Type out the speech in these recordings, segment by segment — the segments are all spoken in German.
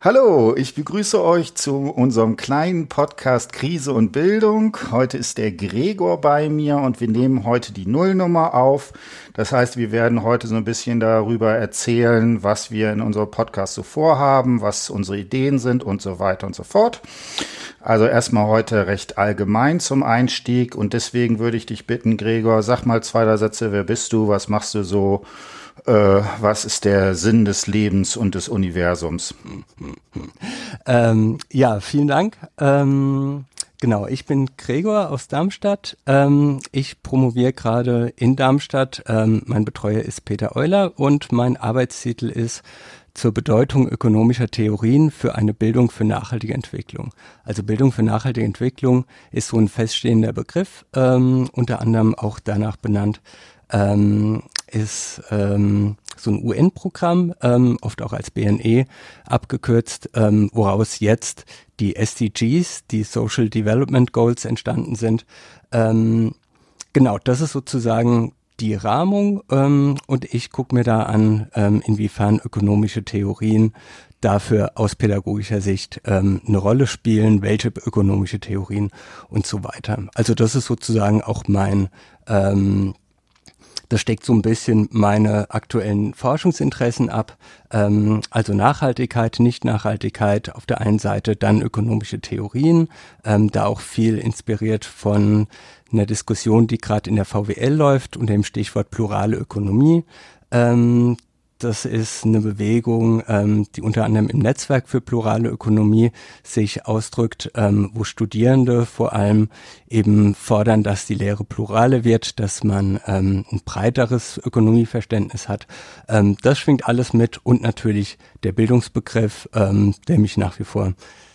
Hallo, ich begrüße euch zu unserem kleinen Podcast Krise und Bildung. Heute ist der Gregor bei mir und wir nehmen heute die Nullnummer auf. Das heißt, wir werden heute so ein bisschen darüber erzählen, was wir in unserem Podcast so vorhaben, was unsere Ideen sind und so weiter und so fort. Also erstmal heute recht allgemein zum Einstieg und deswegen würde ich dich bitten, Gregor, sag mal zwei, Sätze, wer bist du, was machst du so? Äh, was ist der Sinn des Lebens und des Universums? Ähm, ja, vielen Dank. Ähm, genau, ich bin Gregor aus Darmstadt. Ähm, ich promoviere gerade in Darmstadt. Ähm, mein Betreuer ist Peter Euler und mein Arbeitstitel ist zur Bedeutung ökonomischer Theorien für eine Bildung für nachhaltige Entwicklung. Also Bildung für nachhaltige Entwicklung ist so ein feststehender Begriff, ähm, unter anderem auch danach benannt, ähm, ist ähm, so ein UN-Programm, ähm, oft auch als BNE abgekürzt, ähm, woraus jetzt die SDGs, die Social Development Goals entstanden sind. Ähm, genau, das ist sozusagen die Rahmung ähm, und ich gucke mir da an, ähm, inwiefern ökonomische Theorien dafür aus pädagogischer Sicht ähm, eine Rolle spielen, welche ökonomische Theorien und so weiter. Also das ist sozusagen auch mein ähm, das steckt so ein bisschen meine aktuellen Forschungsinteressen ab. Ähm, also Nachhaltigkeit, Nicht-Nachhaltigkeit auf der einen Seite, dann ökonomische Theorien, ähm, da auch viel inspiriert von einer Diskussion, die gerade in der VWL läuft unter dem Stichwort plurale Ökonomie. Ähm, das ist eine Bewegung, ähm, die unter anderem im Netzwerk für plurale Ökonomie sich ausdrückt, ähm, wo Studierende vor allem eben fordern, dass die Lehre plurale wird, dass man ähm, ein breiteres Ökonomieverständnis hat. Ähm, das schwingt alles mit und natürlich der Bildungsbegriff, ähm, der mich nach wie vor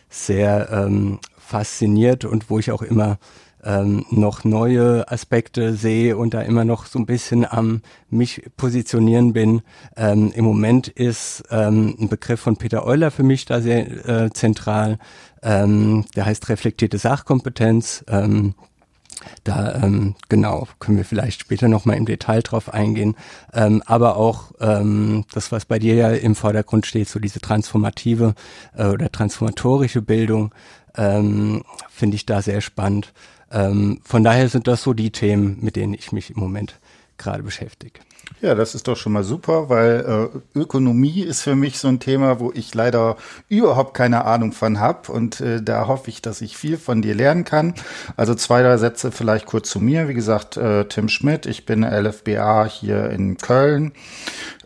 sehr ähm, fasziniert und wo ich auch immer ähm, noch neue Aspekte sehe und da immer noch so ein bisschen am mich positionieren bin. Ähm, Im Moment ist ähm, ein Begriff von Peter Euler für mich da sehr äh, zentral. Ähm, der heißt reflektierte Sachkompetenz. Ähm, da ähm, genau können wir vielleicht später noch mal im Detail drauf eingehen, ähm, aber auch ähm, das, was bei dir ja im Vordergrund steht, so diese transformative äh, oder transformatorische Bildung, ähm, finde ich da sehr spannend. Ähm, von daher sind das so die Themen, mit denen ich mich im Moment gerade beschäftige. Ja, das ist doch schon mal super, weil äh, Ökonomie ist für mich so ein Thema, wo ich leider überhaupt keine Ahnung von habe und äh, da hoffe ich, dass ich viel von dir lernen kann. Also zwei, drei Sätze vielleicht kurz zu mir. Wie gesagt, äh, Tim Schmidt, ich bin LFBA hier in Köln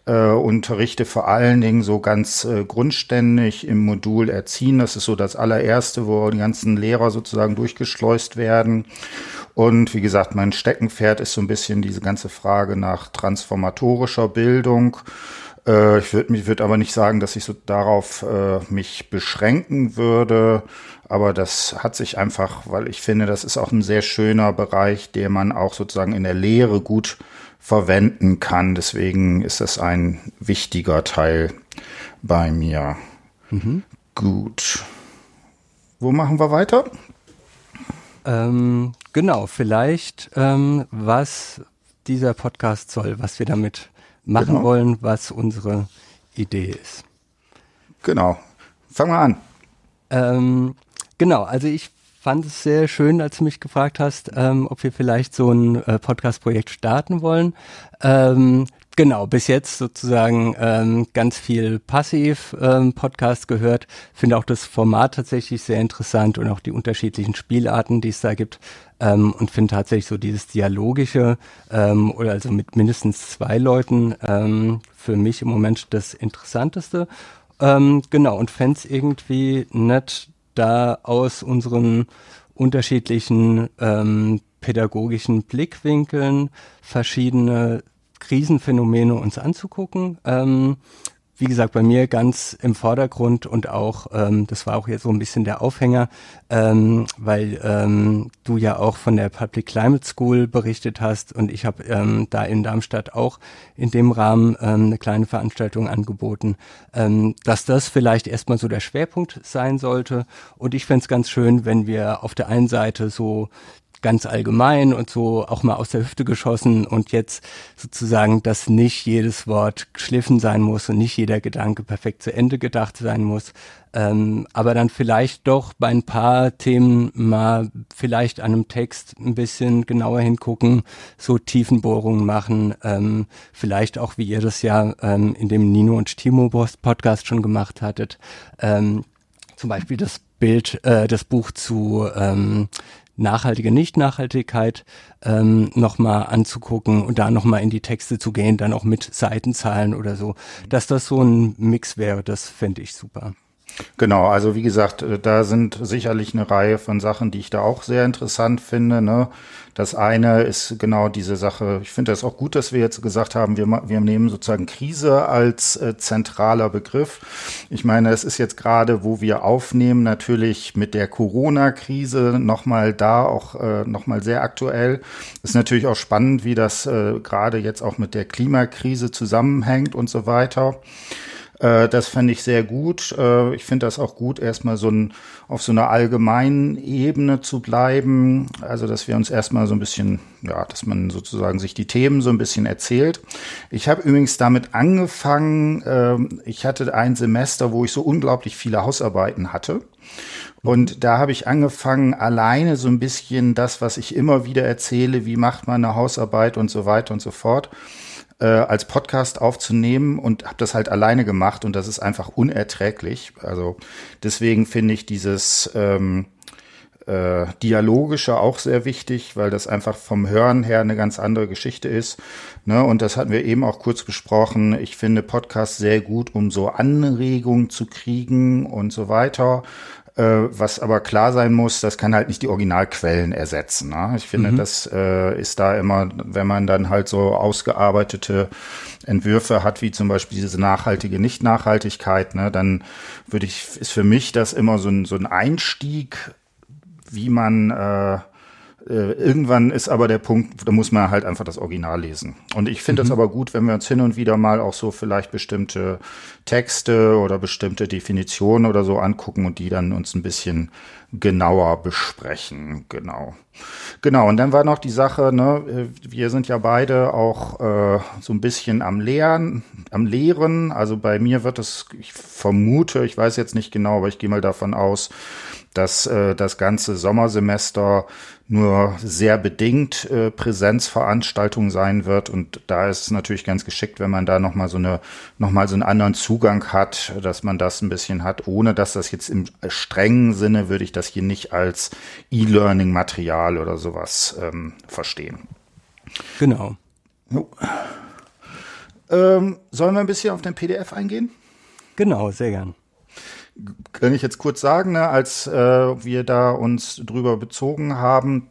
äh, unterrichte vor allen Dingen so ganz äh, grundständig im Modul Erziehen. Das ist so das allererste, wo die ganzen Lehrer sozusagen durchgeschleust werden. Und wie gesagt, mein Steckenpferd ist so ein bisschen diese ganze Frage nach transformatorischer Bildung. Äh, ich würde würd aber nicht sagen, dass ich so darauf äh, mich beschränken würde. Aber das hat sich einfach, weil ich finde, das ist auch ein sehr schöner Bereich, den man auch sozusagen in der Lehre gut verwenden kann. Deswegen ist das ein wichtiger Teil bei mir. Mhm. Gut. Wo machen wir weiter? Ähm, genau, vielleicht ähm, was dieser Podcast soll, was wir damit machen genau. wollen, was unsere Idee ist. Genau. Fangen wir an. Ähm, genau, also ich fand es sehr schön, als du mich gefragt hast, ähm, ob wir vielleicht so ein äh, Podcast-Projekt starten wollen. Ähm, Genau, bis jetzt sozusagen ähm, ganz viel passiv ähm, gehört. Finde auch das Format tatsächlich sehr interessant und auch die unterschiedlichen Spielarten, die es da gibt. Ähm, und finde tatsächlich so dieses Dialogische ähm, oder also mit mindestens zwei Leuten ähm, für mich im Moment das Interessanteste. Ähm, genau, und fände es irgendwie nett, da aus unseren unterschiedlichen ähm, pädagogischen Blickwinkeln verschiedene Krisenphänomene uns anzugucken. Ähm, wie gesagt, bei mir ganz im Vordergrund und auch, ähm, das war auch jetzt so ein bisschen der Aufhänger, ähm, weil ähm, du ja auch von der Public Climate School berichtet hast und ich habe ähm, da in Darmstadt auch in dem Rahmen ähm, eine kleine Veranstaltung angeboten, ähm, dass das vielleicht erstmal so der Schwerpunkt sein sollte. Und ich fände es ganz schön, wenn wir auf der einen Seite so ganz allgemein und so auch mal aus der Hüfte geschossen und jetzt sozusagen, dass nicht jedes Wort geschliffen sein muss und nicht jeder Gedanke perfekt zu Ende gedacht sein muss, ähm, aber dann vielleicht doch bei ein paar Themen mal vielleicht an einem Text ein bisschen genauer hingucken, so Tiefenbohrungen machen, ähm, vielleicht auch, wie ihr das ja ähm, in dem Nino und Timo Podcast schon gemacht hattet, ähm, zum Beispiel das Bild, äh, das Buch zu ähm, nachhaltige Nicht-Nachhaltigkeit ähm, nochmal anzugucken und da nochmal in die Texte zu gehen, dann auch mit Seitenzahlen oder so. Dass das so ein Mix wäre, das fände ich super. Genau, also wie gesagt, äh, da sind sicherlich eine Reihe von Sachen, die ich da auch sehr interessant finde. Ne? Das eine ist genau diese Sache, ich finde es auch gut, dass wir jetzt gesagt haben, wir, wir nehmen sozusagen Krise als äh, zentraler Begriff. Ich meine, es ist jetzt gerade, wo wir aufnehmen, natürlich mit der Corona-Krise nochmal da auch äh, nochmal sehr aktuell. Ist natürlich auch spannend, wie das äh, gerade jetzt auch mit der Klimakrise zusammenhängt und so weiter. Äh, das fände ich sehr gut. Äh, ich finde das auch gut, erstmal so ein, auf so einer allgemeinen Ebene zu bleiben. Also, dass wir uns erstmal so ein bisschen, ja, dass man sozusagen sich die Themen so ein bisschen erzählt. Ich habe übrigens damit angefangen, äh, ich hatte ein Semester, wo ich so unglaublich viele Hausarbeiten hatte. Und da habe ich angefangen, alleine so ein bisschen das, was ich immer wieder erzähle, wie macht man eine Hausarbeit und so weiter und so fort äh, als Podcast aufzunehmen und habe das halt alleine gemacht und das ist einfach unerträglich. Also deswegen finde ich dieses ähm, äh, dialogische auch sehr wichtig, weil das einfach vom Hören her eine ganz andere Geschichte ist. Ne? Und das hatten wir eben auch kurz besprochen. Ich finde Podcasts sehr gut, um so Anregungen zu kriegen und so weiter. Äh, was aber klar sein muss, das kann halt nicht die Originalquellen ersetzen. Ne? Ich finde, mhm. das äh, ist da immer, wenn man dann halt so ausgearbeitete Entwürfe hat, wie zum Beispiel diese nachhaltige Nicht-Nachhaltigkeit, ne, dann würde ich, ist für mich das immer so ein, so ein Einstieg, wie man äh, äh, irgendwann ist aber der Punkt, da muss man halt einfach das Original lesen. Und ich finde es mhm. aber gut, wenn wir uns hin und wieder mal auch so vielleicht bestimmte Texte oder bestimmte Definitionen oder so angucken und die dann uns ein bisschen genauer besprechen. Genau. Genau, und dann war noch die Sache, ne, äh, wir sind ja beide auch äh, so ein bisschen am Lehren, am Lehren. Also bei mir wird es, ich vermute, ich weiß jetzt nicht genau, aber ich gehe mal davon aus, dass äh, das ganze Sommersemester nur sehr bedingt äh, Präsenzveranstaltung sein wird und da ist es natürlich ganz geschickt, wenn man da noch mal so eine noch mal so einen anderen Zugang hat, dass man das ein bisschen hat, ohne dass das jetzt im strengen Sinne würde ich das hier nicht als E-Learning Material oder sowas ähm, verstehen. Genau. Jo. Ähm, sollen wir ein bisschen auf den PDF eingehen? Genau, sehr gern kann ich jetzt kurz sagen, ne, als äh, wir da uns drüber bezogen haben,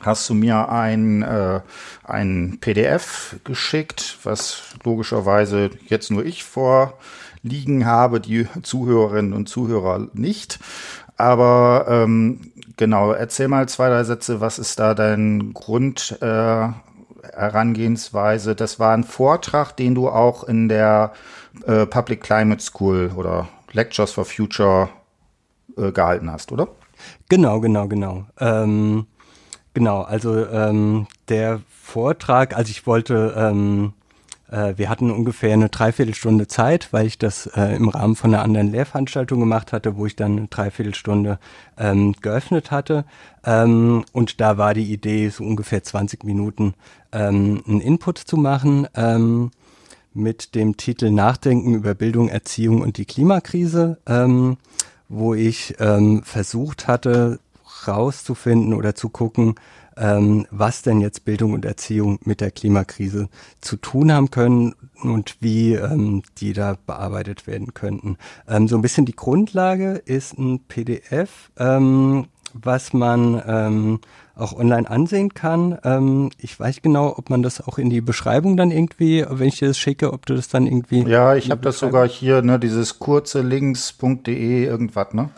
hast du mir ein, äh, ein PDF geschickt, was logischerweise jetzt nur ich vorliegen habe, die Zuhörerinnen und Zuhörer nicht. Aber ähm, genau, erzähl mal zwei, drei Sätze, was ist da dein Grund? Äh, Herangehensweise. Das war ein Vortrag, den du auch in der äh, Public Climate School oder Lectures for Future äh, gehalten hast, oder? Genau, genau, genau. Ähm, genau, also ähm, der Vortrag, also ich wollte, ähm, äh, wir hatten ungefähr eine Dreiviertelstunde Zeit, weil ich das äh, im Rahmen von einer anderen Lehrveranstaltung gemacht hatte, wo ich dann eine Dreiviertelstunde ähm, geöffnet hatte. Ähm, und da war die Idee, so ungefähr 20 Minuten ähm, einen Input zu machen. Ähm, mit dem Titel Nachdenken über Bildung, Erziehung und die Klimakrise, ähm, wo ich ähm, versucht hatte, rauszufinden oder zu gucken, ähm, was denn jetzt Bildung und Erziehung mit der Klimakrise zu tun haben können und wie ähm, die da bearbeitet werden könnten. Ähm, so ein bisschen die Grundlage ist ein PDF, ähm, was man ähm, auch online ansehen kann. Ähm, ich weiß genau, ob man das auch in die Beschreibung dann irgendwie, wenn ich dir das schicke, ob du das dann irgendwie. Ja, ich habe das sogar hier, ne, dieses kurze links.de irgendwas, ne?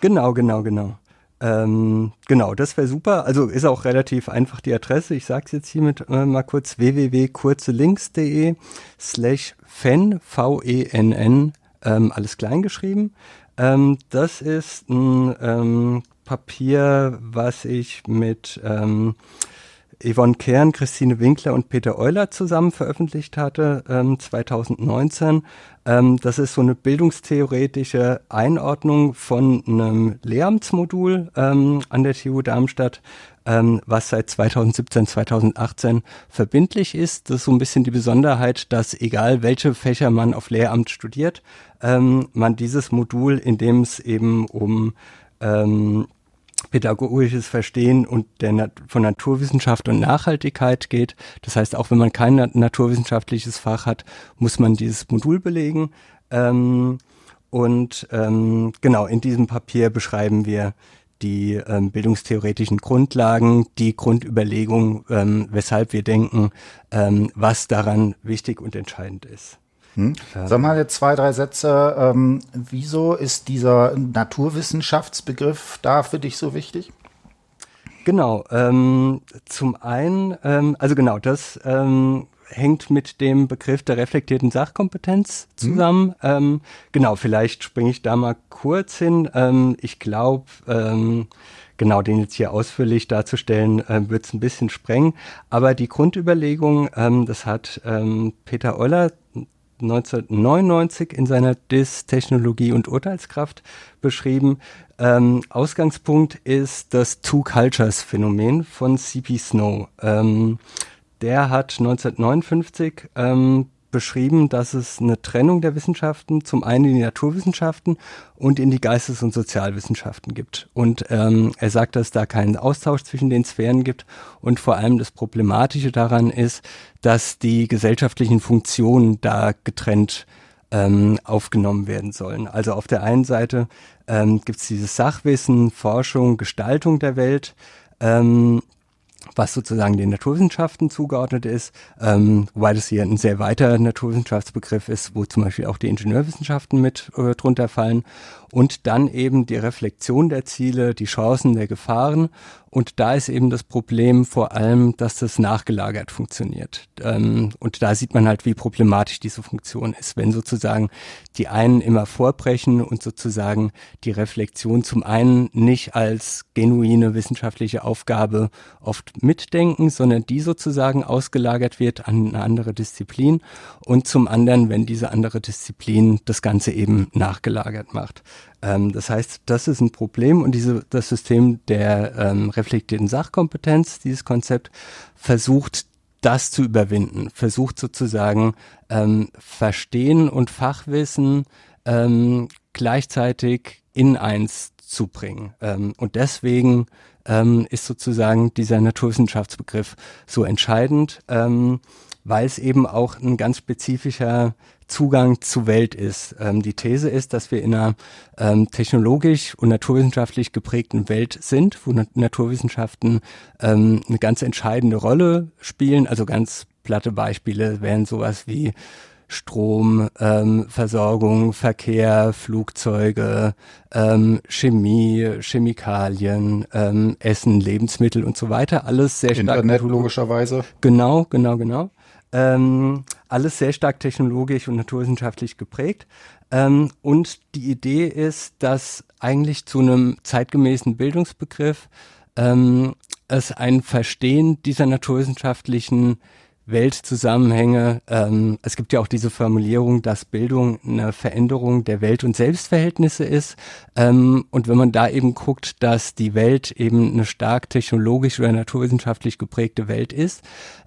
Genau, genau, genau. Ähm, genau, das wäre super. Also ist auch relativ einfach die Adresse. Ich sage es jetzt hiermit äh, mal kurz www.kurzelinks.de slash fen, V-E-N-N, ähm, alles klein geschrieben. Ähm, das ist ein ähm, Papier, was ich mit ähm, Yvonne Kern, Christine Winkler und Peter Euler zusammen veröffentlicht hatte, ähm, 2019. Ähm, das ist so eine bildungstheoretische Einordnung von einem Lehramtsmodul ähm, an der TU Darmstadt, ähm, was seit 2017, 2018 verbindlich ist. Das ist so ein bisschen die Besonderheit, dass egal welche Fächer man auf Lehramt studiert, ähm, man dieses Modul, in dem es eben um ähm, pädagogisches Verstehen und der Nat von Naturwissenschaft und Nachhaltigkeit geht. Das heißt, auch wenn man kein naturwissenschaftliches Fach hat, muss man dieses Modul belegen. Ähm, und ähm, genau, in diesem Papier beschreiben wir die ähm, bildungstheoretischen Grundlagen, die Grundüberlegung, ähm, weshalb wir denken, ähm, was daran wichtig und entscheidend ist. Hm. Sag mal jetzt zwei, drei Sätze. Ähm, wieso ist dieser Naturwissenschaftsbegriff da für dich so wichtig? Genau. Ähm, zum einen, ähm, also genau, das ähm, hängt mit dem Begriff der reflektierten Sachkompetenz hm. zusammen. Hm. genau, vielleicht springe ich da mal kurz hin. Ähm, ich glaube, ähm, genau, den jetzt hier ausführlich darzustellen, äh, wird es ein bisschen sprengen. Aber die Grundüberlegung, ähm, das hat ähm, Peter Euler 1999 in seiner Dis Technologie und Urteilskraft beschrieben. Ähm, Ausgangspunkt ist das Two Cultures Phänomen von C.P. Snow. Ähm, der hat 1959 ähm, beschrieben, dass es eine Trennung der Wissenschaften zum einen in die Naturwissenschaften und in die Geistes- und Sozialwissenschaften gibt. Und ähm, er sagt, dass es da keinen Austausch zwischen den Sphären gibt und vor allem das Problematische daran ist, dass die gesellschaftlichen Funktionen da getrennt ähm, aufgenommen werden sollen. Also auf der einen Seite ähm, gibt es dieses Sachwissen, Forschung, Gestaltung der Welt. Ähm, was sozusagen den Naturwissenschaften zugeordnet ist, ähm, wobei das hier ein sehr weiter Naturwissenschaftsbegriff ist, wo zum Beispiel auch die Ingenieurwissenschaften mit äh, drunter fallen. Und dann eben die Reflexion der Ziele, die Chancen der Gefahren und da ist eben das Problem vor allem, dass das nachgelagert funktioniert. Ähm, und da sieht man halt, wie problematisch diese Funktion ist, wenn sozusagen die einen immer vorbrechen und sozusagen die Reflexion zum einen nicht als genuine wissenschaftliche Aufgabe oft mitdenken, sondern die sozusagen ausgelagert wird an eine andere Disziplin und zum anderen, wenn diese andere Disziplin das Ganze eben nachgelagert macht. Ähm, das heißt, das ist ein Problem und diese, das System der ähm, reflektierten Sachkompetenz, dieses Konzept, versucht das zu überwinden, versucht sozusagen ähm, Verstehen und Fachwissen ähm, gleichzeitig in eins zu bringen. Ähm, und deswegen ähm, ist sozusagen dieser Naturwissenschaftsbegriff so entscheidend, ähm, weil es eben auch ein ganz spezifischer Zugang zur Welt ist. Ähm, die These ist, dass wir in einer ähm, technologisch und naturwissenschaftlich geprägten Welt sind, wo Nat Naturwissenschaften ähm, eine ganz entscheidende Rolle spielen. Also ganz platte Beispiele wären sowas wie Strom, ähm, Versorgung, Verkehr, Flugzeuge, ähm, Chemie, Chemikalien, ähm, Essen, Lebensmittel und so weiter. Alles sehr stark. Internet logischerweise. Genau, genau, genau. Ähm, alles sehr stark technologisch und naturwissenschaftlich geprägt. Ähm, und die Idee ist, dass eigentlich zu einem zeitgemäßen Bildungsbegriff ähm, es ein Verstehen dieser naturwissenschaftlichen Weltzusammenhänge. Ähm, es gibt ja auch diese Formulierung, dass Bildung eine Veränderung der Welt- und Selbstverhältnisse ist. Ähm, und wenn man da eben guckt, dass die Welt eben eine stark technologisch oder naturwissenschaftlich geprägte Welt ist,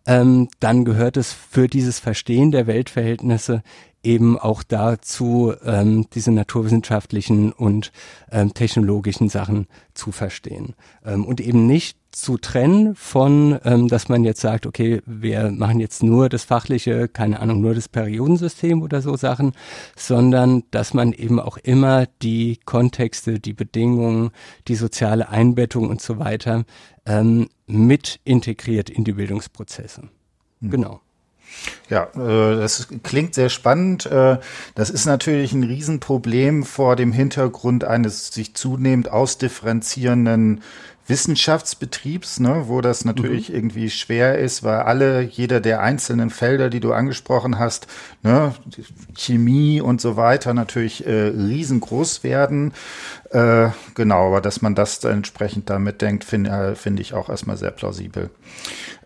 ähm, dann gehört es für dieses Verstehen der Weltverhältnisse eben auch dazu, ähm, diese naturwissenschaftlichen und ähm, technologischen Sachen zu verstehen. Ähm, und eben nicht zu trennen von, ähm, dass man jetzt sagt, okay, wir machen jetzt nur das fachliche, keine Ahnung, nur das Periodensystem oder so Sachen, sondern dass man eben auch immer die Kontexte, die Bedingungen, die soziale Einbettung und so weiter ähm, mit integriert in die Bildungsprozesse. Hm. Genau. Ja, äh, das klingt sehr spannend. Äh, das ist natürlich ein Riesenproblem vor dem Hintergrund eines sich zunehmend ausdifferenzierenden Wissenschaftsbetriebs, ne, wo das natürlich mhm. irgendwie schwer ist, weil alle, jeder der einzelnen Felder, die du angesprochen hast, ne, Chemie und so weiter natürlich äh, riesengroß werden. Äh, genau, aber dass man das da entsprechend damit denkt, finde äh, find ich auch erstmal sehr plausibel.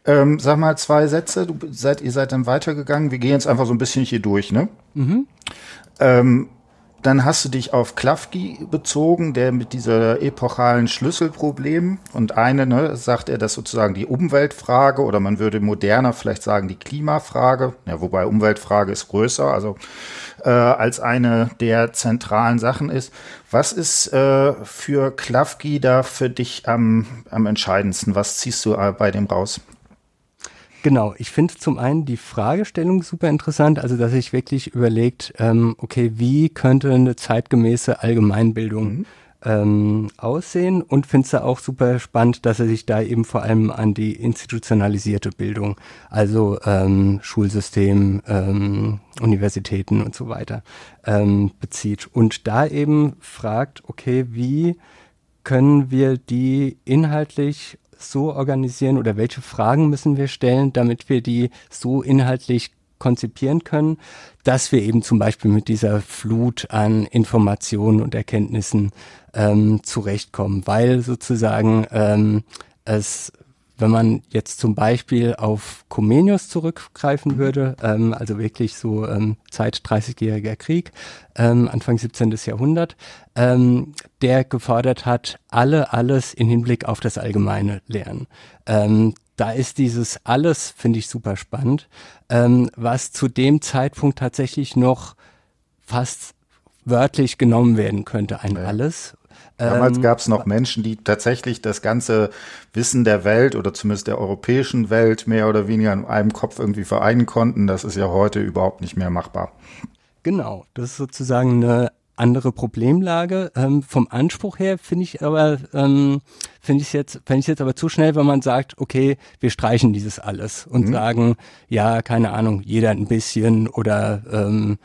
Ähm, sag mal zwei Sätze. Du seid, ihr seid dann weitergegangen. Wir gehen jetzt einfach so ein bisschen hier durch, ne? Mhm. Ähm, dann hast du dich auf Klafki bezogen, der mit dieser epochalen Schlüsselproblem und eine, ne, sagt er, das sozusagen die Umweltfrage oder man würde moderner vielleicht sagen die Klimafrage, ja, wobei Umweltfrage ist größer, also äh, als eine der zentralen Sachen ist. Was ist äh, für Klafki da für dich am, am entscheidendsten? Was ziehst du äh, bei dem raus? Genau, ich finde zum einen die Fragestellung super interessant, also dass sich wirklich überlegt, ähm, okay, wie könnte eine zeitgemäße Allgemeinbildung mhm. ähm, aussehen und finde es da auch super spannend, dass er sich da eben vor allem an die institutionalisierte Bildung, also ähm, Schulsystem, ähm, Universitäten und so weiter ähm, bezieht und da eben fragt, okay, wie können wir die inhaltlich so organisieren oder welche Fragen müssen wir stellen, damit wir die so inhaltlich konzipieren können, dass wir eben zum Beispiel mit dieser Flut an Informationen und Erkenntnissen ähm, zurechtkommen, weil sozusagen ähm, es wenn man jetzt zum Beispiel auf Comenius zurückgreifen würde, ähm, also wirklich so ähm, Zeit 30-jähriger Krieg, ähm, Anfang 17. Jahrhundert, ähm, der gefordert hat, alle alles in Hinblick auf das allgemeine Lernen. Ähm, da ist dieses alles, finde ich super spannend, ähm, was zu dem Zeitpunkt tatsächlich noch fast wörtlich genommen werden könnte, ein ja. alles. Damals ähm, gab es noch Menschen, die tatsächlich das ganze Wissen der Welt oder zumindest der europäischen Welt mehr oder weniger in einem Kopf irgendwie vereinen konnten. Das ist ja heute überhaupt nicht mehr machbar. Genau, das ist sozusagen eine andere Problemlage. Ähm, vom Anspruch her finde ich aber ähm, finde ich jetzt finde ich jetzt aber zu schnell, wenn man sagt, okay, wir streichen dieses alles und mhm. sagen, ja, keine Ahnung, jeder ein bisschen oder ähm,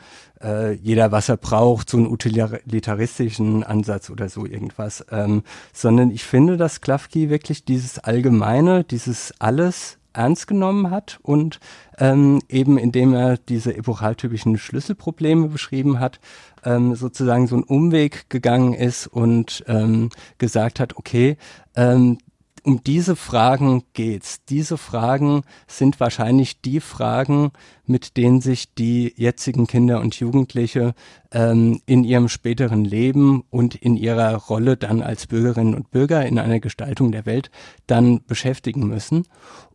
äh, jeder, was er braucht, so einen utilitaristischen Ansatz oder so irgendwas, ähm, sondern ich finde, dass Klafki wirklich dieses Allgemeine, dieses Alles ernst genommen hat und ähm, eben indem er diese epochaltypischen Schlüsselprobleme beschrieben hat, ähm, sozusagen so einen Umweg gegangen ist und ähm, gesagt hat, okay, ähm, um diese Fragen geht's. Diese Fragen sind wahrscheinlich die Fragen, mit denen sich die jetzigen Kinder und Jugendliche ähm, in ihrem späteren Leben und in ihrer Rolle dann als Bürgerinnen und Bürger in einer Gestaltung der Welt dann beschäftigen müssen.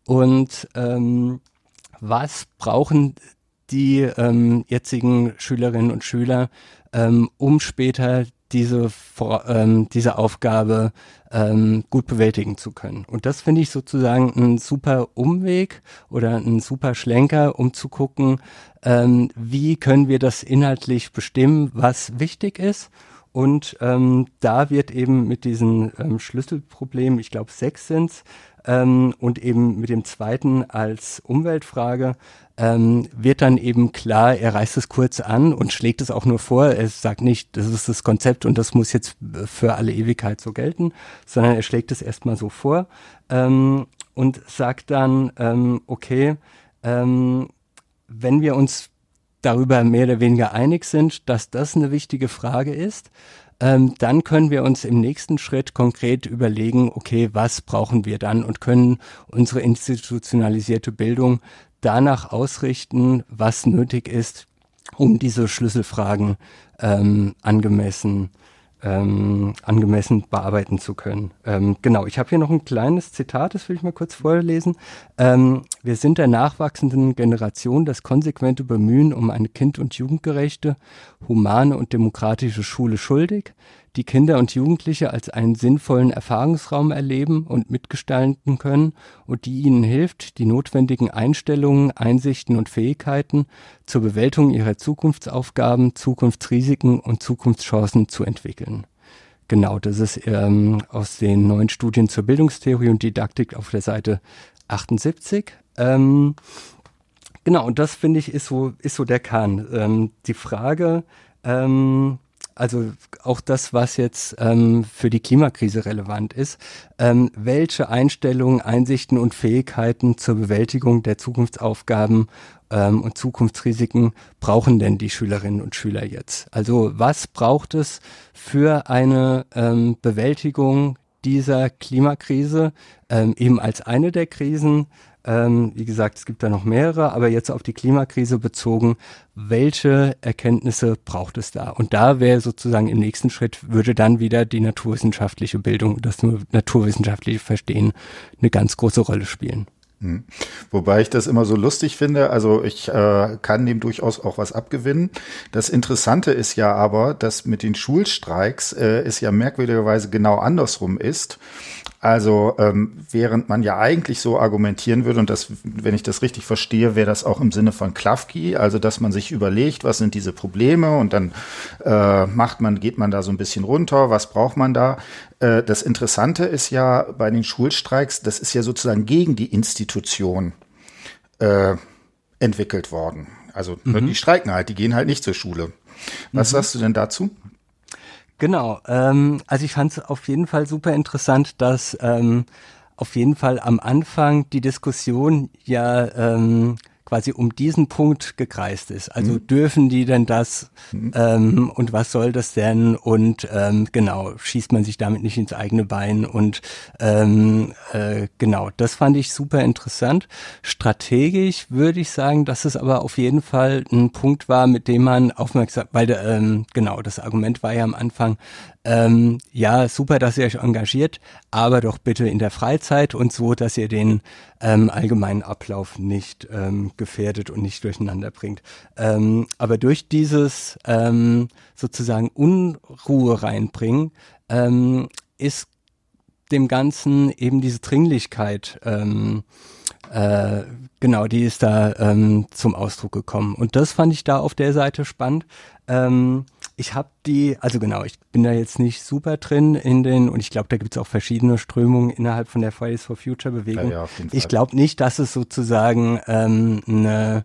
Und ähm, was brauchen die ähm, jetzigen Schülerinnen und Schüler, ähm, um später diese, ähm, diese Aufgabe ähm, gut bewältigen zu können. Und das finde ich sozusagen ein super Umweg oder ein super Schlenker, um zu gucken, ähm, wie können wir das inhaltlich bestimmen, was wichtig ist. Und ähm, da wird eben mit diesen ähm, Schlüsselproblemen, ich glaube sechs sind's, ähm, und eben mit dem zweiten als Umweltfrage ähm, wird dann eben klar, er reißt es kurz an und schlägt es auch nur vor. Er sagt nicht, das ist das Konzept und das muss jetzt für alle Ewigkeit so gelten, sondern er schlägt es erstmal so vor ähm, und sagt dann, ähm, okay, ähm, wenn wir uns darüber mehr oder weniger einig sind, dass das eine wichtige Frage ist, ähm, dann können wir uns im nächsten Schritt konkret überlegen, okay, was brauchen wir dann und können unsere institutionalisierte Bildung danach ausrichten, was nötig ist, um diese Schlüsselfragen ähm, angemessen ähm, angemessen bearbeiten zu können. Ähm, genau, ich habe hier noch ein kleines Zitat, das will ich mal kurz vorlesen. Ähm, wir sind der nachwachsenden Generation das konsequente Bemühen um eine kind- und jugendgerechte, humane und demokratische Schule schuldig, die Kinder und Jugendliche als einen sinnvollen Erfahrungsraum erleben und mitgestalten können und die ihnen hilft, die notwendigen Einstellungen, Einsichten und Fähigkeiten zur Bewältigung ihrer Zukunftsaufgaben, Zukunftsrisiken und Zukunftschancen zu entwickeln. Genau, das ist ähm, aus den neuen Studien zur Bildungstheorie und Didaktik auf der Seite 78. Ähm, genau, und das finde ich ist so, ist so der Kern. Ähm, die Frage, ähm, also auch das, was jetzt ähm, für die Klimakrise relevant ist, ähm, welche Einstellungen, Einsichten und Fähigkeiten zur Bewältigung der Zukunftsaufgaben ähm, und Zukunftsrisiken brauchen denn die Schülerinnen und Schüler jetzt? Also was braucht es für eine ähm, Bewältigung dieser Klimakrise ähm, eben als eine der Krisen? Ähm, wie gesagt, es gibt da noch mehrere, aber jetzt auf die Klimakrise bezogen, welche Erkenntnisse braucht es da? Und da wäre sozusagen im nächsten Schritt, würde dann wieder die naturwissenschaftliche Bildung, das naturwissenschaftliche Verstehen eine ganz große Rolle spielen. Hm. Wobei ich das immer so lustig finde, also ich äh, kann dem durchaus auch was abgewinnen. Das Interessante ist ja aber, dass mit den Schulstreiks äh, es ja merkwürdigerweise genau andersrum ist. Also ähm, während man ja eigentlich so argumentieren würde, und das, wenn ich das richtig verstehe, wäre das auch im Sinne von Klafki, also dass man sich überlegt, was sind diese Probleme und dann äh, macht man, geht man da so ein bisschen runter, was braucht man da. Äh, das Interessante ist ja bei den Schulstreiks, das ist ja sozusagen gegen die Institution äh, entwickelt worden. Also mhm. die streiken halt, die gehen halt nicht zur Schule. Was mhm. sagst du denn dazu? Genau, ähm, also ich fand es auf jeden Fall super interessant, dass ähm, auf jeden Fall am Anfang die Diskussion ja ähm, quasi um diesen Punkt gekreist ist. Also mhm. dürfen die denn das mhm. ähm, und was soll das denn und ähm, genau, schießt man sich damit nicht ins eigene Bein und ähm, äh, genau, das fand ich super interessant. Strategisch würde ich sagen, dass es aber auf jeden Fall ein Punkt war, mit dem man aufmerksam, weil ähm, genau, das Argument war ja am Anfang, ähm, ja, super, dass ihr euch engagiert, aber doch bitte in der Freizeit und so, dass ihr den ähm, allgemeinen Ablauf nicht ähm, gefährdet und nicht durcheinander bringt. Ähm, aber durch dieses ähm, sozusagen Unruhe reinbringen, ähm, ist dem Ganzen eben diese Dringlichkeit ähm, äh, genau, die ist da ähm, zum Ausdruck gekommen. Und das fand ich da auf der Seite spannend. Ähm, ich habe die, also genau, ich bin da jetzt nicht super drin in den, und ich glaube, da gibt es auch verschiedene Strömungen innerhalb von der Fridays for Future Bewegung. Ja, ja, ich glaube nicht, dass es sozusagen ähm, eine,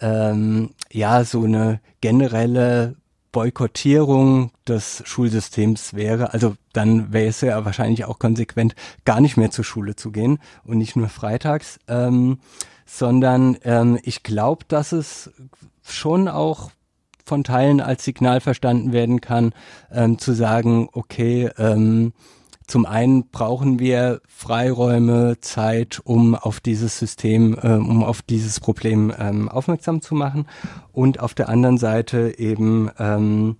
ähm, ja, so eine generelle Boykottierung des Schulsystems wäre, also dann wäre es ja wahrscheinlich auch konsequent, gar nicht mehr zur Schule zu gehen und nicht nur freitags, ähm, sondern ähm, ich glaube, dass es schon auch von Teilen als Signal verstanden werden kann, ähm, zu sagen, okay, ähm, zum einen brauchen wir Freiräume, Zeit, um auf dieses System, äh, um auf dieses Problem ähm, aufmerksam zu machen. Und auf der anderen Seite eben, ähm,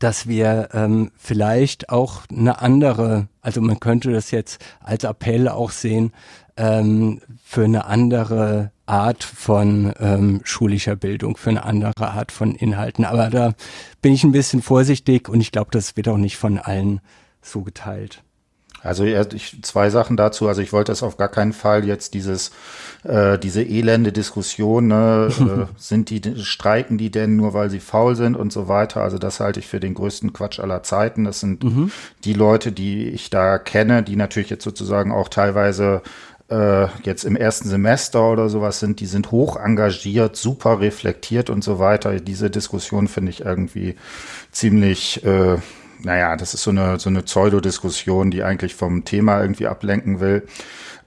dass wir ähm, vielleicht auch eine andere, also man könnte das jetzt als Appell auch sehen, ähm, für eine andere Art von ähm, schulischer Bildung, für eine andere Art von Inhalten. Aber da bin ich ein bisschen vorsichtig und ich glaube, das wird auch nicht von allen so geteilt. Also ich, zwei Sachen dazu. Also ich wollte es auf gar keinen Fall jetzt dieses äh, diese elende Diskussion, ne, äh, sind die streiken die denn nur, weil sie faul sind und so weiter. Also das halte ich für den größten Quatsch aller Zeiten. Das sind mhm. die Leute, die ich da kenne, die natürlich jetzt sozusagen auch teilweise äh, jetzt im ersten Semester oder sowas sind, die sind hoch engagiert, super reflektiert und so weiter. Diese Diskussion finde ich irgendwie ziemlich äh, naja, das ist so eine, so eine Pseudodiskussion, die eigentlich vom Thema irgendwie ablenken will.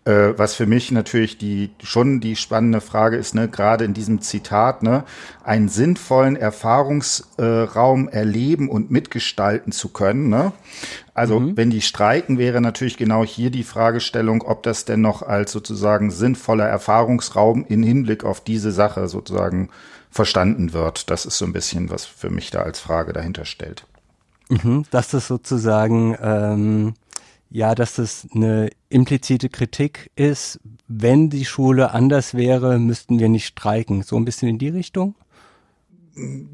Äh, was für mich natürlich die schon die spannende Frage ist, ne, gerade in diesem Zitat, ne, einen sinnvollen Erfahrungsraum äh, erleben und mitgestalten zu können. Ne? Also mhm. wenn die streiken, wäre natürlich genau hier die Fragestellung, ob das denn noch als sozusagen sinnvoller Erfahrungsraum in Hinblick auf diese Sache sozusagen verstanden wird. Das ist so ein bisschen, was für mich da als Frage dahinter stellt. Mhm, dass das sozusagen, ähm, ja, dass das eine implizite Kritik ist, wenn die Schule anders wäre, müssten wir nicht streiken. So ein bisschen in die Richtung?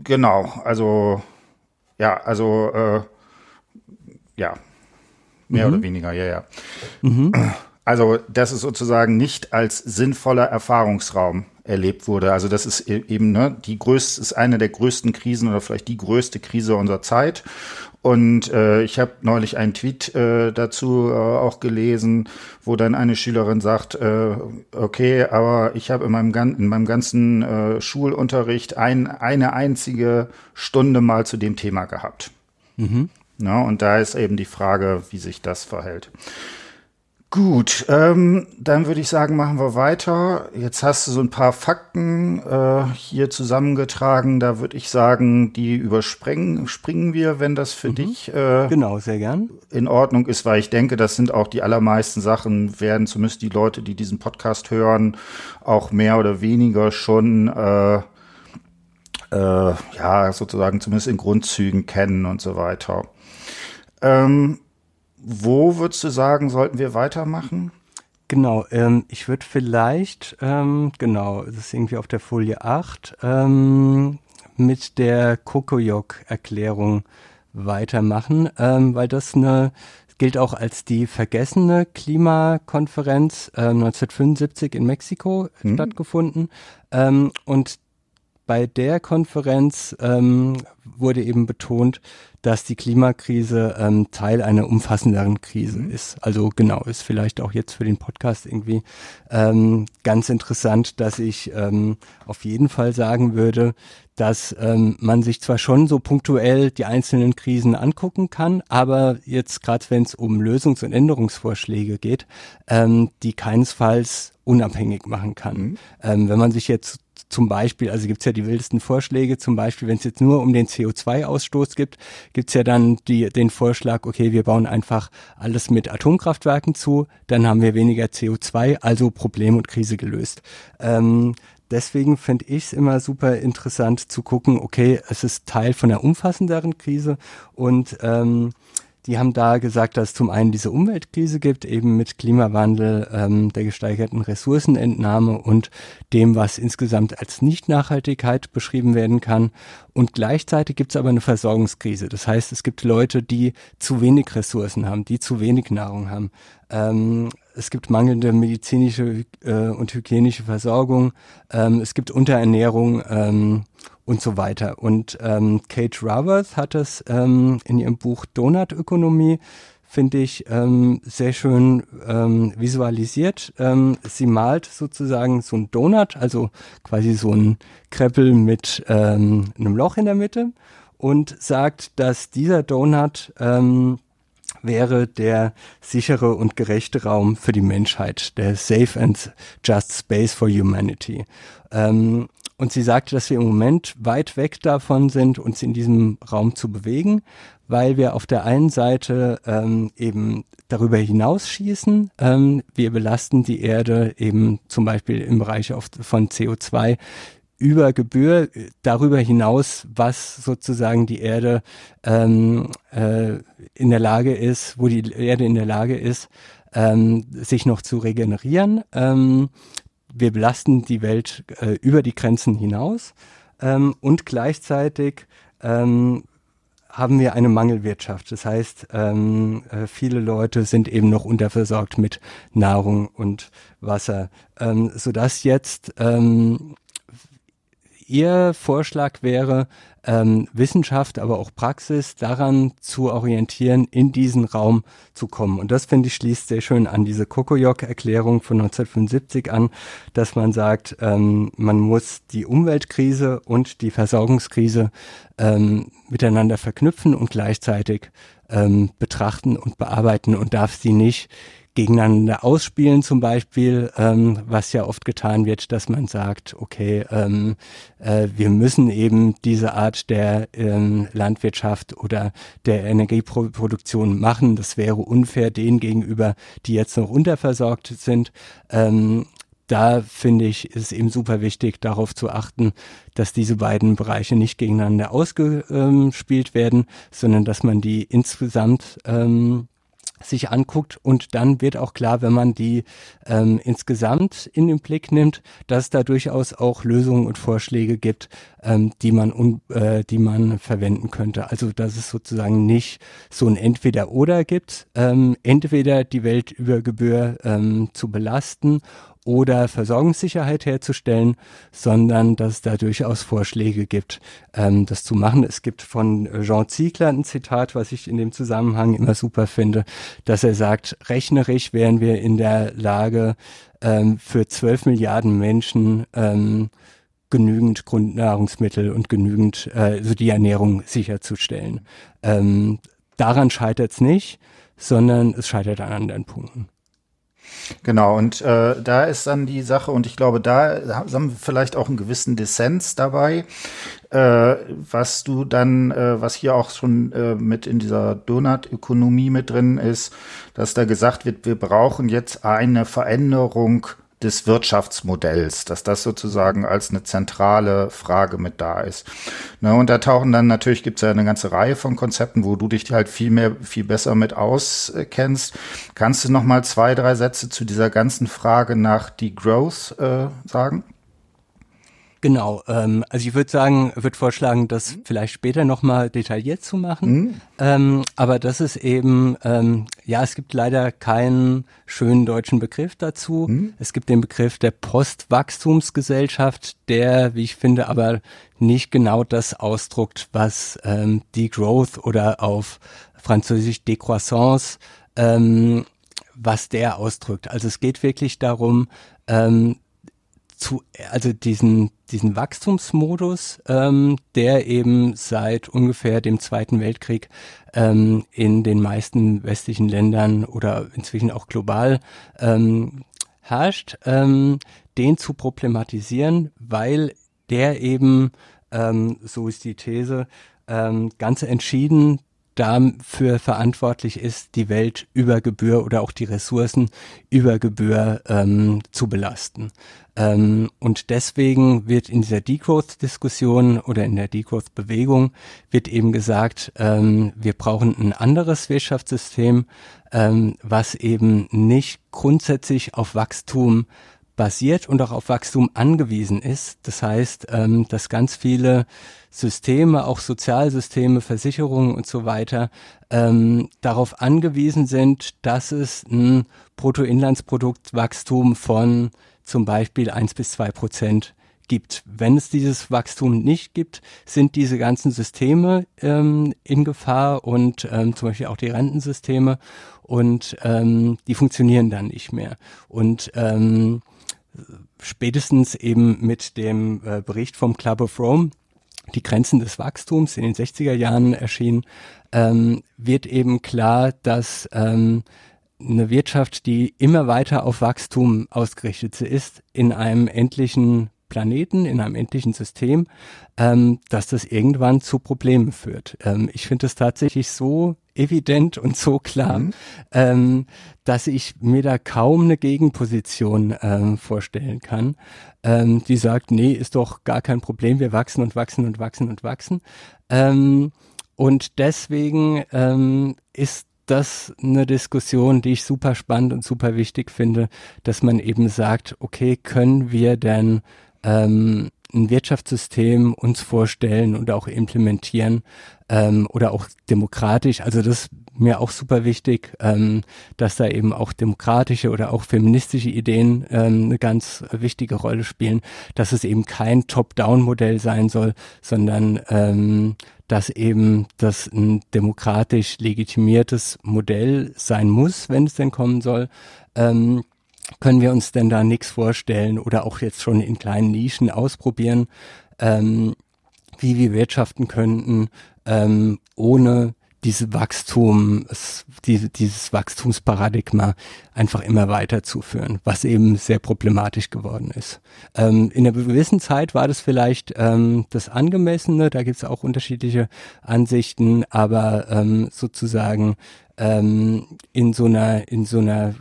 Genau, also ja, also äh, ja, mehr mhm. oder weniger, ja, ja. Mhm. Also, dass es sozusagen nicht als sinnvoller Erfahrungsraum erlebt wurde. Also das ist e-, eben ne, die größte, ist eine der größten Krisen oder vielleicht die größte Krise unserer Zeit. Und äh, ich habe neulich einen Tweet äh, dazu äh, auch gelesen, wo dann eine Schülerin sagt, äh, okay, aber ich habe in meinem, in meinem ganzen äh, Schulunterricht ein, eine einzige Stunde mal zu dem Thema gehabt. Mhm. Ja, und da ist eben die Frage, wie sich das verhält. Gut, ähm, dann würde ich sagen, machen wir weiter. Jetzt hast du so ein paar Fakten äh, hier zusammengetragen. Da würde ich sagen, die überspringen springen wir, wenn das für mhm. dich äh, genau sehr gern in Ordnung ist, weil ich denke, das sind auch die allermeisten Sachen werden zumindest die Leute, die diesen Podcast hören, auch mehr oder weniger schon äh, äh, ja sozusagen zumindest in Grundzügen kennen und so weiter. Ähm, wo würdest du sagen, sollten wir weitermachen? Genau, ähm, ich würde vielleicht, ähm, genau, das ist irgendwie auf der Folie 8, ähm, mit der Kokoyok-Erklärung weitermachen, ähm, weil das eine gilt auch als die vergessene Klimakonferenz äh, 1975 in Mexiko mhm. stattgefunden. Ähm, und bei der Konferenz ähm, wurde eben betont, dass die Klimakrise ähm, Teil einer umfassenderen Krise mhm. ist. Also genau, ist vielleicht auch jetzt für den Podcast irgendwie ähm, ganz interessant, dass ich ähm, auf jeden Fall sagen würde, dass ähm, man sich zwar schon so punktuell die einzelnen Krisen angucken kann, aber jetzt gerade wenn es um Lösungs- und Änderungsvorschläge geht, ähm, die keinesfalls unabhängig machen kann. Mhm. Ähm, wenn man sich jetzt zum Beispiel, also gibt's ja die wildesten Vorschläge, zum Beispiel, wenn es jetzt nur um den CO2-Ausstoß gibt, gibt's ja dann die, den Vorschlag, okay, wir bauen einfach alles mit Atomkraftwerken zu, dann haben wir weniger CO2, also Problem und Krise gelöst. Ähm, deswegen finde ich es immer super interessant zu gucken, okay, es ist Teil von einer umfassenderen Krise und ähm, die haben da gesagt, dass es zum einen diese Umweltkrise gibt, eben mit Klimawandel, ähm, der gesteigerten Ressourcenentnahme und dem, was insgesamt als Nicht-Nachhaltigkeit beschrieben werden kann. Und gleichzeitig gibt es aber eine Versorgungskrise. Das heißt, es gibt Leute, die zu wenig Ressourcen haben, die zu wenig Nahrung haben. Ähm, es gibt mangelnde medizinische äh, und hygienische Versorgung. Ähm, es gibt Unterernährung ähm, und so weiter. Und ähm, Kate Raworth hat es ähm, in ihrem Buch Donutökonomie, finde ich, ähm, sehr schön ähm, visualisiert. Ähm, sie malt sozusagen so ein Donut, also quasi so ein Kreppel mit ähm, einem Loch in der Mitte und sagt, dass dieser Donut ähm, wäre der sichere und gerechte Raum für die Menschheit, der Safe and Just Space for Humanity. Ähm, und sie sagte, dass wir im Moment weit weg davon sind, uns in diesem Raum zu bewegen, weil wir auf der einen Seite ähm, eben darüber hinausschießen. Ähm, wir belasten die Erde eben zum Beispiel im Bereich von CO2 über Gebühr darüber hinaus, was sozusagen die Erde ähm, äh, in der Lage ist, wo die Erde in der Lage ist, ähm, sich noch zu regenerieren. Ähm, wir belasten die Welt äh, über die Grenzen hinaus ähm, und gleichzeitig ähm, haben wir eine Mangelwirtschaft. Das heißt, ähm, äh, viele Leute sind eben noch unterversorgt mit Nahrung und Wasser, ähm, sodass jetzt ähm, Ihr Vorschlag wäre, ähm, Wissenschaft, aber auch Praxis daran zu orientieren, in diesen Raum zu kommen. Und das finde ich schließt sehr schön an diese Kokoyok-Erklärung von 1975 an, dass man sagt, ähm, man muss die Umweltkrise und die Versorgungskrise ähm, miteinander verknüpfen und gleichzeitig ähm, betrachten und bearbeiten und darf sie nicht gegeneinander ausspielen zum Beispiel, ähm, was ja oft getan wird, dass man sagt, okay, ähm, äh, wir müssen eben diese Art der ähm, Landwirtschaft oder der Energieproduktion machen. Das wäre unfair denen gegenüber, die jetzt noch unterversorgt sind. Ähm, da finde ich, ist eben super wichtig, darauf zu achten, dass diese beiden Bereiche nicht gegeneinander ausgespielt werden, sondern dass man die insgesamt ähm, sich anguckt und dann wird auch klar, wenn man die ähm, insgesamt in den Blick nimmt, dass da durchaus auch Lösungen und Vorschläge gibt, ähm, die man un, äh, die man verwenden könnte. Also dass es sozusagen nicht so ein Entweder-Oder gibt, ähm, entweder die Welt über Gebühr ähm, zu belasten oder Versorgungssicherheit herzustellen, sondern dass es da durchaus Vorschläge gibt, ähm, das zu machen. Es gibt von Jean Ziegler ein Zitat, was ich in dem Zusammenhang immer super finde, dass er sagt, rechnerisch wären wir in der Lage, ähm, für zwölf Milliarden Menschen ähm, genügend Grundnahrungsmittel und genügend, äh, so die Ernährung sicherzustellen. Ähm, daran scheitert es nicht, sondern es scheitert an anderen Punkten. Genau, und äh, da ist dann die Sache, und ich glaube, da haben wir vielleicht auch einen gewissen Dissens dabei, äh, was du dann, äh, was hier auch schon äh, mit in dieser Donut-Ökonomie mit drin ist, dass da gesagt wird, wir brauchen jetzt eine Veränderung des Wirtschaftsmodells, dass das sozusagen als eine zentrale Frage mit da ist. Ne, und da tauchen dann natürlich gibt es ja eine ganze Reihe von Konzepten, wo du dich halt viel mehr, viel besser mit auskennst. Kannst du noch mal zwei, drei Sätze zu dieser ganzen Frage nach Degrowth äh, sagen? Genau, ähm, also ich würde sagen, würde vorschlagen, das mhm. vielleicht später nochmal detailliert zu machen. Mhm. Ähm, aber das ist eben, ähm, ja, es gibt leider keinen schönen deutschen Begriff dazu. Mhm. Es gibt den Begriff der Postwachstumsgesellschaft, der, wie ich finde, aber nicht genau das ausdruckt, was ähm, Degrowth oder auf Französisch Décroissance, ähm, was der ausdrückt. Also es geht wirklich darum, ähm, zu, also diesen, diesen Wachstumsmodus, ähm, der eben seit ungefähr dem Zweiten Weltkrieg ähm, in den meisten westlichen Ländern oder inzwischen auch global ähm, herrscht, ähm, den zu problematisieren, weil der eben, ähm, so ist die These, ähm, ganz entschieden dafür verantwortlich ist, die Welt über Gebühr oder auch die Ressourcen über Gebühr ähm, zu belasten. Ähm, und deswegen wird in dieser Degrowth-Diskussion oder in der Degrowth-Bewegung wird eben gesagt, ähm, wir brauchen ein anderes Wirtschaftssystem, ähm, was eben nicht grundsätzlich auf Wachstum basiert und auch auf Wachstum angewiesen ist. Das heißt, ähm, dass ganz viele Systeme, auch Sozialsysteme, Versicherungen und so weiter, ähm, darauf angewiesen sind, dass es ein Bruttoinlandsproduktwachstum von zum Beispiel eins bis zwei Prozent gibt. Wenn es dieses Wachstum nicht gibt, sind diese ganzen Systeme ähm, in Gefahr und ähm, zum Beispiel auch die Rentensysteme und ähm, die funktionieren dann nicht mehr. Und ähm, spätestens eben mit dem äh, Bericht vom Club of Rome, die Grenzen des Wachstums in den 60er Jahren erschienen, ähm, wird eben klar, dass ähm, eine Wirtschaft, die immer weiter auf Wachstum ausgerichtet ist, in einem endlichen Planeten, in einem endlichen System, ähm, dass das irgendwann zu Problemen führt. Ähm, ich finde es tatsächlich so evident und so klar, mhm. ähm, dass ich mir da kaum eine Gegenposition ähm, vorstellen kann, ähm, die sagt, nee, ist doch gar kein Problem, wir wachsen und wachsen und wachsen und wachsen. Ähm, und deswegen ähm, ist das eine Diskussion, die ich super spannend und super wichtig finde, dass man eben sagt, okay, können wir denn ähm, ein Wirtschaftssystem uns vorstellen und auch implementieren ähm, oder auch demokratisch. Also das ist mir auch super wichtig, ähm, dass da eben auch demokratische oder auch feministische Ideen ähm, eine ganz wichtige Rolle spielen, dass es eben kein Top-Down-Modell sein soll, sondern ähm, dass eben das ein demokratisch legitimiertes Modell sein muss, wenn es denn kommen soll. Ähm, können wir uns denn da nichts vorstellen oder auch jetzt schon in kleinen Nischen ausprobieren, ähm, wie wir wirtschaften könnten, ähm, ohne diese Wachstum, diese, dieses Wachstumsparadigma einfach immer weiterzuführen, was eben sehr problematisch geworden ist. Ähm, in einer gewissen Zeit war das vielleicht ähm, das Angemessene, da gibt es auch unterschiedliche Ansichten, aber ähm, sozusagen ähm, in so einer, in so einer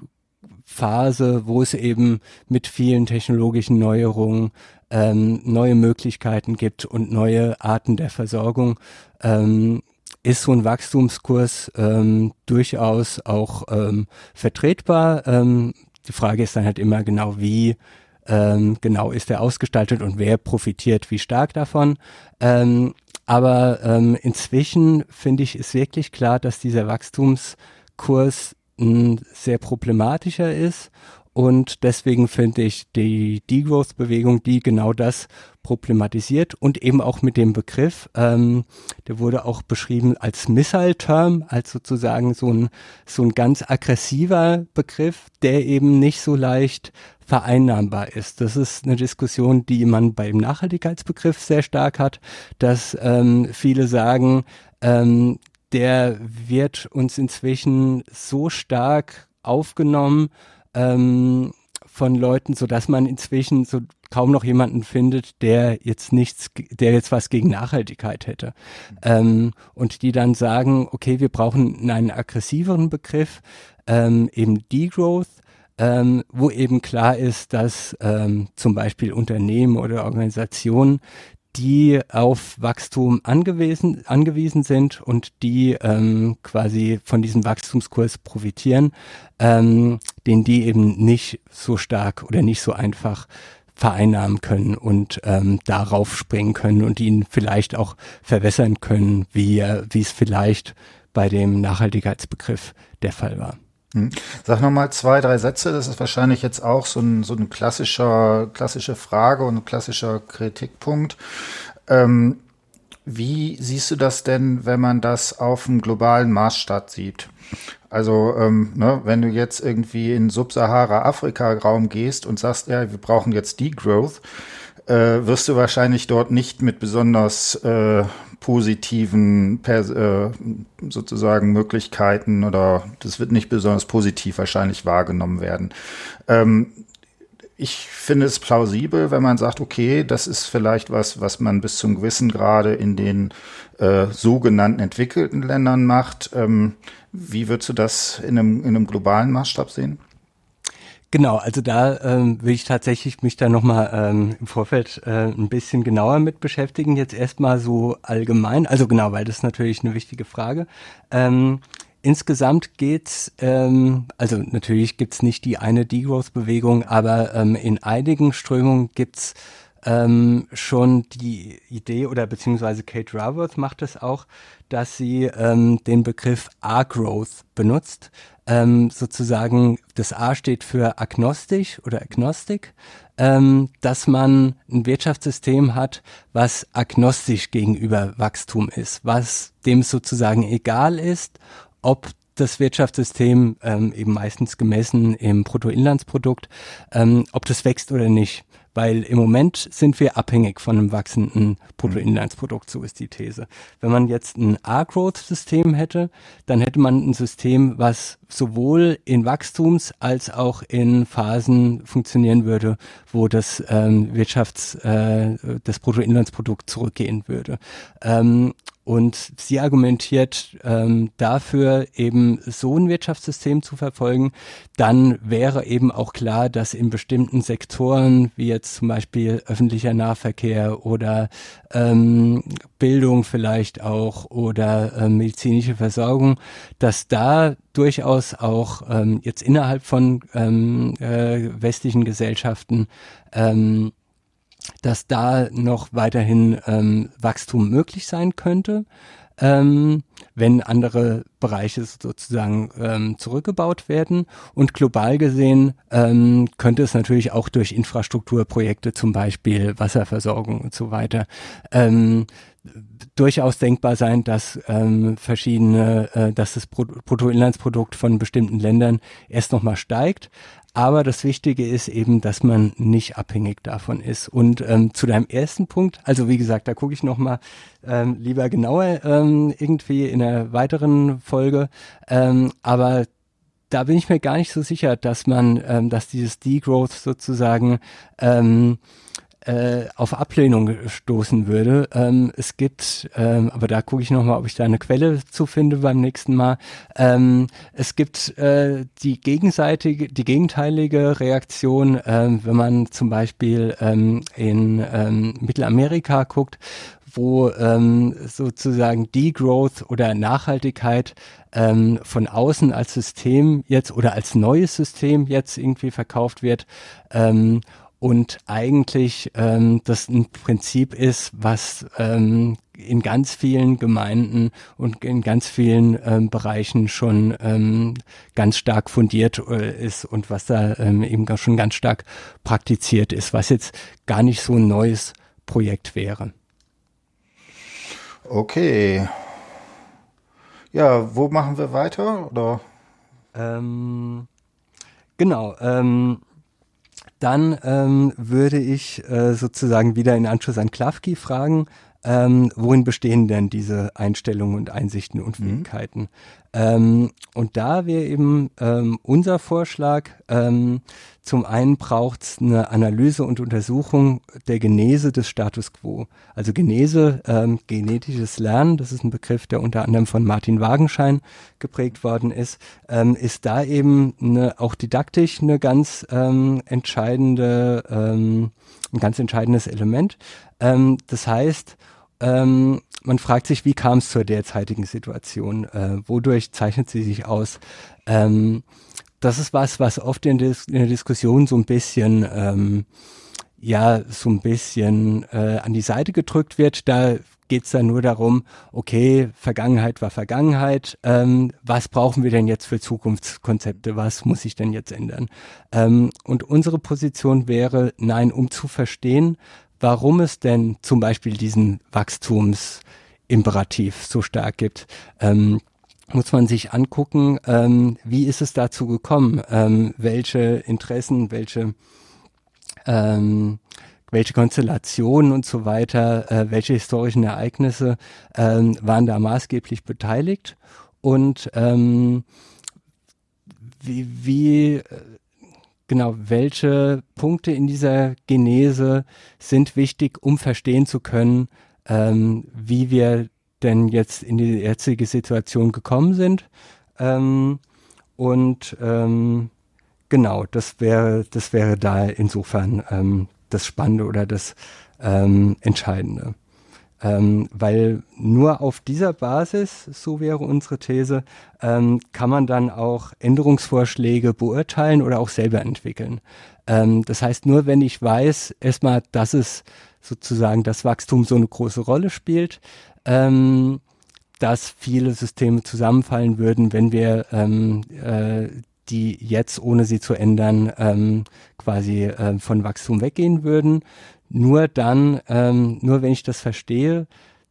Phase, wo es eben mit vielen technologischen Neuerungen ähm, neue Möglichkeiten gibt und neue Arten der Versorgung, ähm, ist so ein Wachstumskurs ähm, durchaus auch ähm, vertretbar. Ähm, die Frage ist dann halt immer genau, wie ähm, genau ist er ausgestaltet und wer profitiert wie stark davon. Ähm, aber ähm, inzwischen finde ich ist wirklich klar, dass dieser Wachstumskurs ein sehr problematischer ist Und deswegen finde ich die Degrowth-Bewegung, die genau das problematisiert und eben auch mit dem Begriff, ähm, der wurde auch beschrieben als Missile-Term, als sozusagen so ein, so ein ganz aggressiver Begriff, der eben nicht so leicht vereinnahmbar ist. Das ist eine Diskussion, die man beim Nachhaltigkeitsbegriff sehr stark hat, dass ähm, viele sagen, ähm, der wird uns inzwischen so stark aufgenommen, ähm, von Leuten, so dass man inzwischen so kaum noch jemanden findet, der jetzt nichts, der jetzt was gegen Nachhaltigkeit hätte. Ähm, und die dann sagen, okay, wir brauchen einen aggressiveren Begriff, ähm, eben Degrowth, ähm, wo eben klar ist, dass ähm, zum Beispiel Unternehmen oder Organisationen, die auf Wachstum angewiesen, angewiesen sind und die ähm, quasi von diesem Wachstumskurs profitieren, ähm, den die eben nicht so stark oder nicht so einfach vereinnahmen können und ähm, darauf springen können und ihn vielleicht auch verwässern können, wie, wie es vielleicht bei dem Nachhaltigkeitsbegriff der Fall war. Hm. Sag nochmal zwei, drei Sätze. Das ist wahrscheinlich jetzt auch so ein, so ein klassischer, klassische Frage und klassischer Kritikpunkt. Ähm, wie siehst du das denn, wenn man das auf dem globalen Maßstab sieht? Also, ähm, ne, wenn du jetzt irgendwie in Subsahara-Afrika-Raum gehst und sagst, ja, wir brauchen jetzt Degrowth, äh, wirst du wahrscheinlich dort nicht mit besonders äh, positiven äh, sozusagen Möglichkeiten oder das wird nicht besonders positiv wahrscheinlich wahrgenommen werden. Ähm, ich finde es plausibel, wenn man sagt, okay, das ist vielleicht was, was man bis zum gewissen Grade in den äh, sogenannten entwickelten Ländern macht. Ähm, wie würdest du das in einem, in einem globalen Maßstab sehen? Genau, also da ähm, will ich tatsächlich mich da nochmal ähm, im Vorfeld äh, ein bisschen genauer mit beschäftigen. Jetzt erstmal so allgemein, also genau, weil das ist natürlich eine wichtige Frage. Ähm, insgesamt geht's, ähm, also natürlich gibt's nicht die eine Degrowth-Bewegung, aber ähm, in einigen Strömungen gibt's ähm, schon die Idee oder beziehungsweise Kate Raworth macht es auch, dass sie ähm, den Begriff A-Growth benutzt ähm, sozusagen das A steht für agnostisch oder agnostik, ähm, dass man ein Wirtschaftssystem hat, was agnostisch gegenüber Wachstum ist, was dem sozusagen egal ist, ob das Wirtschaftssystem ähm, eben meistens gemessen im Bruttoinlandsprodukt, ähm, ob das wächst oder nicht weil im Moment sind wir abhängig von einem wachsenden Bruttoinlandsprodukt, so ist die These. Wenn man jetzt ein R-Growth-System hätte, dann hätte man ein System, was sowohl in Wachstums- als auch in Phasen funktionieren würde, wo das ähm, Wirtschafts-, äh, das Bruttoinlandsprodukt zurückgehen würde. Ähm, und sie argumentiert ähm, dafür, eben so ein Wirtschaftssystem zu verfolgen. Dann wäre eben auch klar, dass in bestimmten Sektoren, wie jetzt zum Beispiel öffentlicher Nahverkehr oder ähm, Bildung vielleicht auch oder äh, medizinische Versorgung, dass da durchaus auch ähm, jetzt innerhalb von ähm, äh, westlichen Gesellschaften ähm, dass da noch weiterhin ähm, Wachstum möglich sein könnte, ähm, wenn andere Bereiche sozusagen ähm, zurückgebaut werden. Und global gesehen ähm, könnte es natürlich auch durch Infrastrukturprojekte, zum Beispiel Wasserversorgung und so weiter, ähm, durchaus denkbar sein, dass ähm, verschiedene, äh, dass das Bruttoinlandsprodukt von bestimmten Ländern erst nochmal steigt. Aber das Wichtige ist eben, dass man nicht abhängig davon ist. Und ähm, zu deinem ersten Punkt, also wie gesagt, da gucke ich nochmal ähm, lieber genauer ähm, irgendwie in einer weiteren Folge. Ähm, aber da bin ich mir gar nicht so sicher, dass man, ähm, dass dieses Degrowth sozusagen ähm, äh, auf Ablehnung stoßen würde. Ähm, es gibt, ähm, aber da gucke ich nochmal, ob ich da eine Quelle zu finde beim nächsten Mal. Ähm, es gibt äh, die gegenseitige, die gegenteilige Reaktion, ähm, wenn man zum Beispiel ähm, in ähm, Mittelamerika guckt, wo ähm, sozusagen Degrowth oder Nachhaltigkeit ähm, von außen als System jetzt oder als neues System jetzt irgendwie verkauft wird. Ähm, und eigentlich ähm, das ein Prinzip ist, was ähm, in ganz vielen Gemeinden und in ganz vielen ähm, Bereichen schon ähm, ganz stark fundiert äh, ist und was da ähm, eben schon ganz stark praktiziert ist, was jetzt gar nicht so ein neues Projekt wäre. Okay. Ja, wo machen wir weiter? Oder? Ähm, genau. Ähm, dann ähm, würde ich äh, sozusagen wieder in Anschluss an Klafki fragen, ähm, worin bestehen denn diese Einstellungen und Einsichten und mhm. Fähigkeiten? Mhm. Ähm, und da wäre eben ähm, unser Vorschlag, ähm, zum einen braucht es eine Analyse und Untersuchung der Genese des Status quo. Also Genese, ähm, genetisches Lernen, das ist ein Begriff, der unter anderem von Martin Wagenschein geprägt worden ist, ähm, ist da eben eine, auch didaktisch eine ganz ähm, entscheidende, ähm, ein ganz entscheidendes Element. Ähm, das heißt, ähm, man fragt sich, wie kam es zur derzeitigen Situation? Äh, wodurch zeichnet sie sich aus? Ähm, das ist was, was oft in, Dis in der Diskussion so ein bisschen, ähm, ja, so ein bisschen äh, an die Seite gedrückt wird. Da geht's dann nur darum, okay, Vergangenheit war Vergangenheit, ähm, was brauchen wir denn jetzt für Zukunftskonzepte, was muss sich denn jetzt ändern? Ähm, und unsere Position wäre, nein, um zu verstehen, warum es denn zum Beispiel diesen Wachstumsimperativ so stark gibt. Ähm, muss man sich angucken, ähm, wie ist es dazu gekommen, ähm, welche Interessen, welche ähm, welche Konstellationen und so weiter, äh, welche historischen Ereignisse ähm, waren da maßgeblich beteiligt und ähm, wie, wie äh, genau, welche Punkte in dieser Genese sind wichtig, um verstehen zu können, ähm, wie wir denn jetzt in die jetzige Situation gekommen sind. Ähm, und ähm, genau, das wäre, das wäre da insofern ähm, das Spannende oder das ähm, Entscheidende ähm, weil nur auf dieser Basis, so wäre unsere These, ähm, kann man dann auch Änderungsvorschläge beurteilen oder auch selber entwickeln. Ähm, das heißt, nur wenn ich weiß, erstmal, dass es sozusagen das Wachstum so eine große Rolle spielt, ähm, dass viele Systeme zusammenfallen würden, wenn wir ähm, äh, die jetzt, ohne sie zu ändern, ähm, quasi äh, von Wachstum weggehen würden nur dann, ähm, nur wenn ich das verstehe,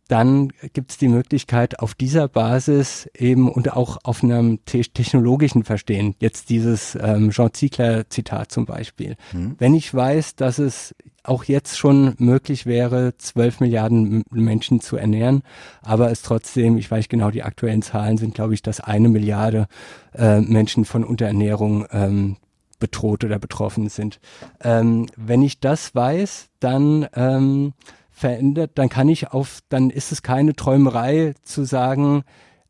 dann gibt es die Möglichkeit, auf dieser Basis eben und auch auf einem te technologischen Verstehen, jetzt dieses ähm, Jean Ziegler-Zitat zum Beispiel. Mhm. Wenn ich weiß, dass es auch jetzt schon möglich wäre, zwölf Milliarden Menschen zu ernähren, aber es trotzdem, ich weiß genau, die aktuellen Zahlen sind, glaube ich, dass eine Milliarde äh, Menschen von Unterernährung ähm, bedroht oder betroffen sind. Ähm, wenn ich das weiß, dann ähm, verändert, dann kann ich auf, dann ist es keine Träumerei zu sagen,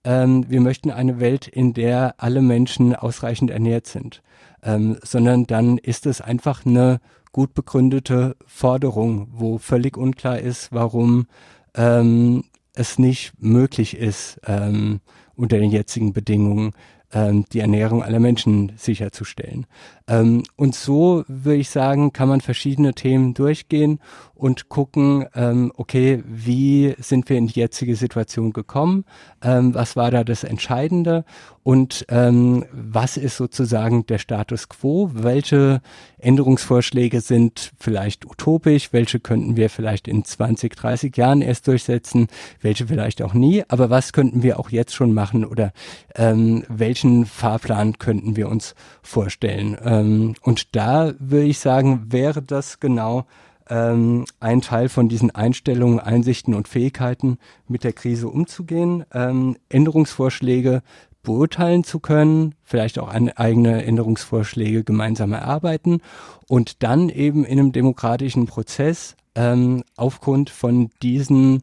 ähm, wir möchten eine Welt, in der alle Menschen ausreichend ernährt sind, ähm, sondern dann ist es einfach eine gut begründete Forderung, wo völlig unklar ist, warum ähm, es nicht möglich ist, ähm, unter den jetzigen Bedingungen ähm, die Ernährung aller Menschen sicherzustellen. Ähm, und so würde ich sagen, kann man verschiedene Themen durchgehen und gucken, ähm, okay, wie sind wir in die jetzige Situation gekommen? Ähm, was war da das Entscheidende? Und ähm, was ist sozusagen der Status quo? Welche Änderungsvorschläge sind vielleicht utopisch? Welche könnten wir vielleicht in 20, 30 Jahren erst durchsetzen? Welche vielleicht auch nie? Aber was könnten wir auch jetzt schon machen? Oder ähm, welchen Fahrplan könnten wir uns vorstellen? Ähm, und da würde ich sagen, wäre das genau ähm, ein Teil von diesen Einstellungen, Einsichten und Fähigkeiten, mit der Krise umzugehen, ähm, Änderungsvorschläge beurteilen zu können, vielleicht auch eigene Änderungsvorschläge gemeinsam erarbeiten und dann eben in einem demokratischen Prozess ähm, aufgrund von diesen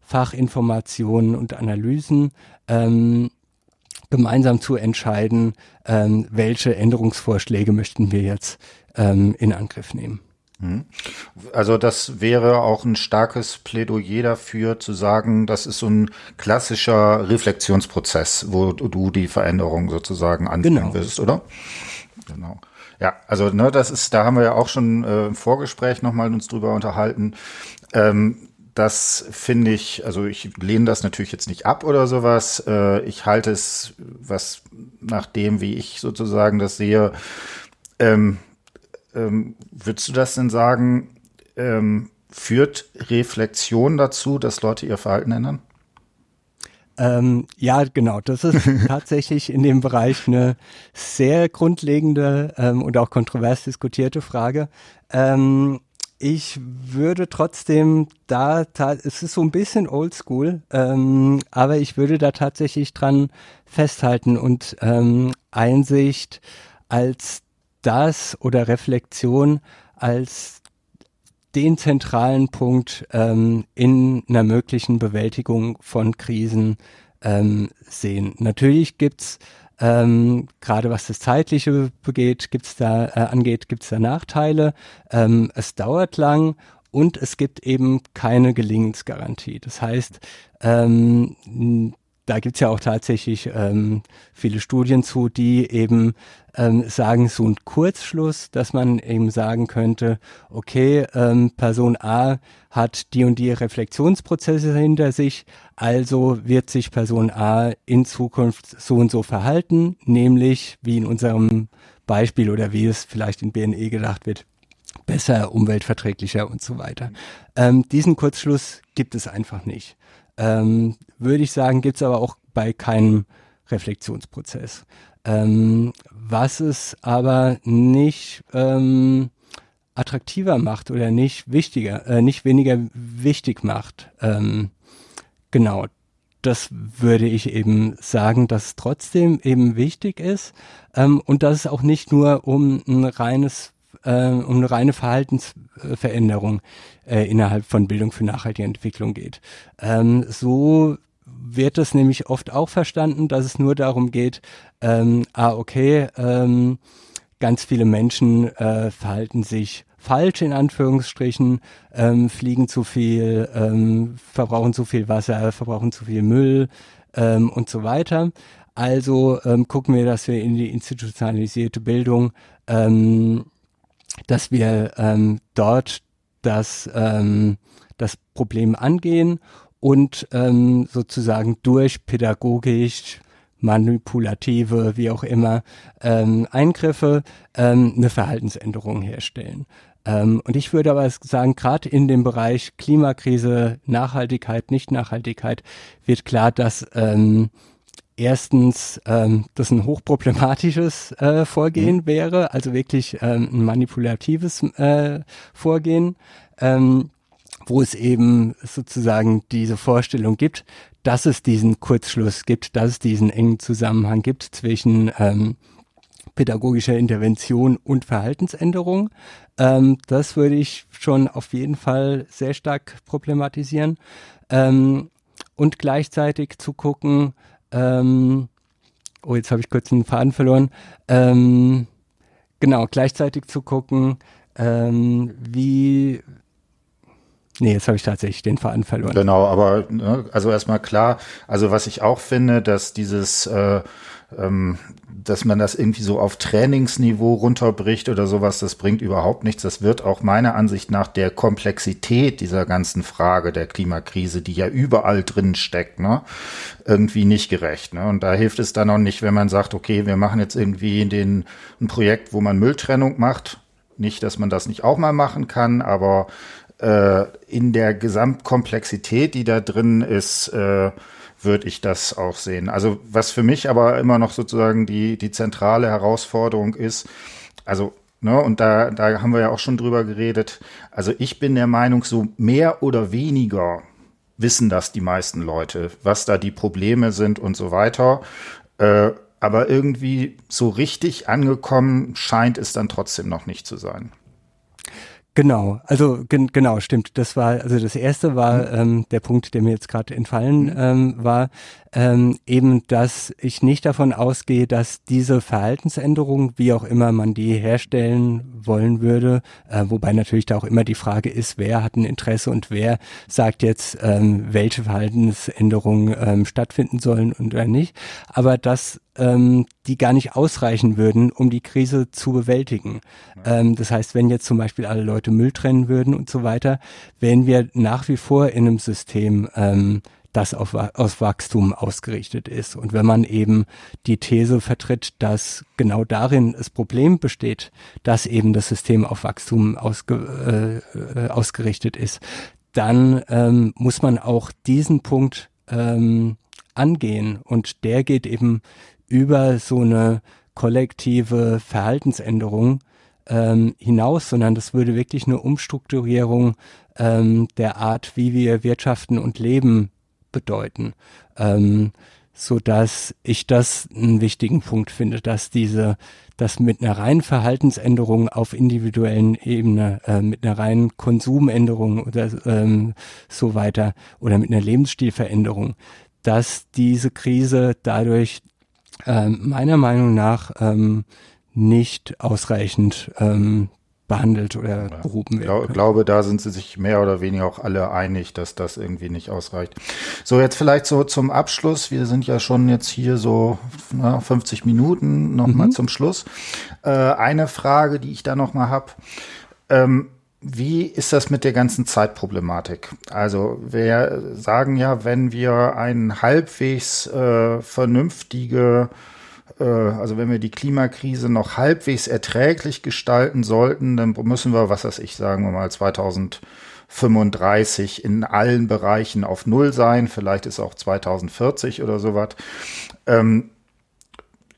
Fachinformationen und Analysen ähm, gemeinsam zu entscheiden, ähm, welche Änderungsvorschläge möchten wir jetzt ähm, in Angriff nehmen. Mhm. Also das wäre auch ein starkes Plädoyer dafür zu sagen, das ist so ein klassischer Reflexionsprozess, wo du die Veränderung sozusagen anbringen genau. willst, oder? Genau. Ja, also ne, das ist, da haben wir ja auch schon äh, im Vorgespräch nochmal uns drüber unterhalten. Ähm, das finde ich, also ich lehne das natürlich jetzt nicht ab oder sowas. Äh, ich halte es, was nach dem, wie ich sozusagen das sehe, ähm, ähm, würdest du das denn sagen, ähm, führt Reflexion dazu, dass Leute ihr Verhalten ändern? Ähm, ja, genau. Das ist tatsächlich in dem Bereich eine sehr grundlegende ähm, und auch kontrovers diskutierte Frage. Ähm, ich würde trotzdem da, es ist so ein bisschen oldschool, ähm, aber ich würde da tatsächlich dran festhalten und ähm, Einsicht als das oder Reflexion als den zentralen Punkt ähm, in einer möglichen Bewältigung von Krisen ähm, sehen. Natürlich gibt's ähm, gerade was das Zeitliche begeht, gibt's da, äh, angeht, gibt's da Nachteile. Ähm, es dauert lang und es gibt eben keine Gelingensgarantie. Das heißt, ähm, da gibt's ja auch tatsächlich ähm, viele Studien zu, die eben ähm, sagen, so ein Kurzschluss, dass man eben sagen könnte, okay, ähm, Person A hat die und die Reflexionsprozesse hinter sich, also wird sich Person A in Zukunft so und so verhalten, nämlich wie in unserem Beispiel oder wie es vielleicht in BNE gedacht wird, besser, umweltverträglicher und so weiter. Ähm, diesen Kurzschluss gibt es einfach nicht ähm, würde ich sagen, gibt es aber auch bei keinem Reflexionsprozess. Ähm, was es aber nicht ähm, attraktiver macht oder nicht wichtiger, äh, nicht weniger wichtig macht. Ähm, genau, das würde ich eben sagen, dass es trotzdem eben wichtig ist ähm, und dass es auch nicht nur um ein reines äh, um eine reine Verhaltensveränderung äh, innerhalb von Bildung für nachhaltige Entwicklung geht. Ähm, so wird es nämlich oft auch verstanden, dass es nur darum geht, ähm, ah, okay, ähm, ganz viele Menschen äh, verhalten sich falsch in Anführungsstrichen, ähm, fliegen zu viel, ähm, verbrauchen zu viel Wasser, verbrauchen zu viel Müll ähm, und so weiter. Also ähm, gucken wir, dass wir in die institutionalisierte Bildung ähm, dass wir ähm, dort das, ähm, das Problem angehen und ähm, sozusagen durch pädagogisch manipulative, wie auch immer, ähm, Eingriffe ähm, eine Verhaltensänderung herstellen. Ähm, und ich würde aber sagen, gerade in dem Bereich Klimakrise, Nachhaltigkeit, Nicht-Nachhaltigkeit wird klar, dass ähm, erstens ähm, das ein hochproblematisches äh, Vorgehen mhm. wäre, also wirklich ähm, ein manipulatives äh, Vorgehen, ähm, wo es eben sozusagen diese Vorstellung gibt, dass es diesen Kurzschluss gibt, dass es diesen engen Zusammenhang gibt zwischen ähm, pädagogischer Intervention und Verhaltensänderung. Ähm, das würde ich schon auf jeden Fall sehr stark problematisieren. Ähm, und gleichzeitig zu gucken, ähm, oh, jetzt habe ich kurz einen Faden verloren. Ähm, genau, gleichzeitig zu gucken, ähm, wie, Nee, jetzt habe ich tatsächlich den Faden verloren. Genau, aber ne, also erstmal klar, also was ich auch finde, dass dieses äh, ähm, dass man das irgendwie so auf Trainingsniveau runterbricht oder sowas, das bringt überhaupt nichts. Das wird auch meiner Ansicht nach der Komplexität dieser ganzen Frage der Klimakrise, die ja überall drin steckt, ne, irgendwie nicht gerecht. Ne? Und da hilft es dann auch nicht, wenn man sagt, okay, wir machen jetzt irgendwie den, ein Projekt, wo man Mülltrennung macht. Nicht, dass man das nicht auch mal machen kann, aber äh, in der Gesamtkomplexität, die da drin ist, äh, würde ich das auch sehen. Also was für mich aber immer noch sozusagen die, die zentrale Herausforderung ist, also Ne, und da, da haben wir ja auch schon drüber geredet. Also ich bin der Meinung, so mehr oder weniger wissen das die meisten Leute, was da die Probleme sind und so weiter. Äh, aber irgendwie so richtig angekommen scheint es dann trotzdem noch nicht zu sein. Genau, also gen genau, stimmt. Das war, also das erste war mhm. ähm, der Punkt, der mir jetzt gerade entfallen mhm. ähm, war, ähm, eben, dass ich nicht davon ausgehe, dass diese Verhaltensänderung, wie auch immer man die herstellen wollen würde, äh, wobei natürlich da auch immer die Frage ist, wer hat ein Interesse und wer sagt jetzt, ähm, welche Verhaltensänderungen ähm, stattfinden sollen und oder nicht, aber dass ähm, die gar nicht ausreichen würden, um die Krise zu bewältigen. Ähm, das heißt, wenn jetzt zum Beispiel alle Leute Müll trennen würden und so weiter, wären wir nach wie vor in einem System, ähm, das auf, aus Wachstum ausgerichtet ist. Und wenn man eben die These vertritt, dass genau darin das Problem besteht, dass eben das System auf Wachstum ausge, äh, ausgerichtet ist, dann ähm, muss man auch diesen Punkt ähm, angehen. Und der geht eben über so eine kollektive Verhaltensänderung ähm, hinaus, sondern das würde wirklich eine Umstrukturierung ähm, der Art, wie wir wirtschaften und leben, bedeuten. Ähm, so dass ich das einen wichtigen Punkt finde, dass diese, dass mit einer reinen Verhaltensänderung auf individuellen Ebene, äh, mit einer reinen Konsumänderung oder ähm, so weiter oder mit einer Lebensstilveränderung, dass diese Krise dadurch äh, meiner Meinung nach ähm, nicht ausreichend ähm, behandelt oder behoben werden. Ich glaube, da sind sie sich mehr oder weniger auch alle einig, dass das irgendwie nicht ausreicht. So, jetzt vielleicht so zum Abschluss. Wir sind ja schon jetzt hier so na, 50 Minuten nochmal mhm. zum Schluss. Äh, eine Frage, die ich da nochmal habe. Ähm, wie ist das mit der ganzen Zeitproblematik? Also wir sagen ja, wenn wir ein halbwegs äh, vernünftige also wenn wir die Klimakrise noch halbwegs erträglich gestalten sollten, dann müssen wir, was weiß ich, sagen wir mal 2035 in allen Bereichen auf Null sein. Vielleicht ist auch 2040 oder sowas. Ähm,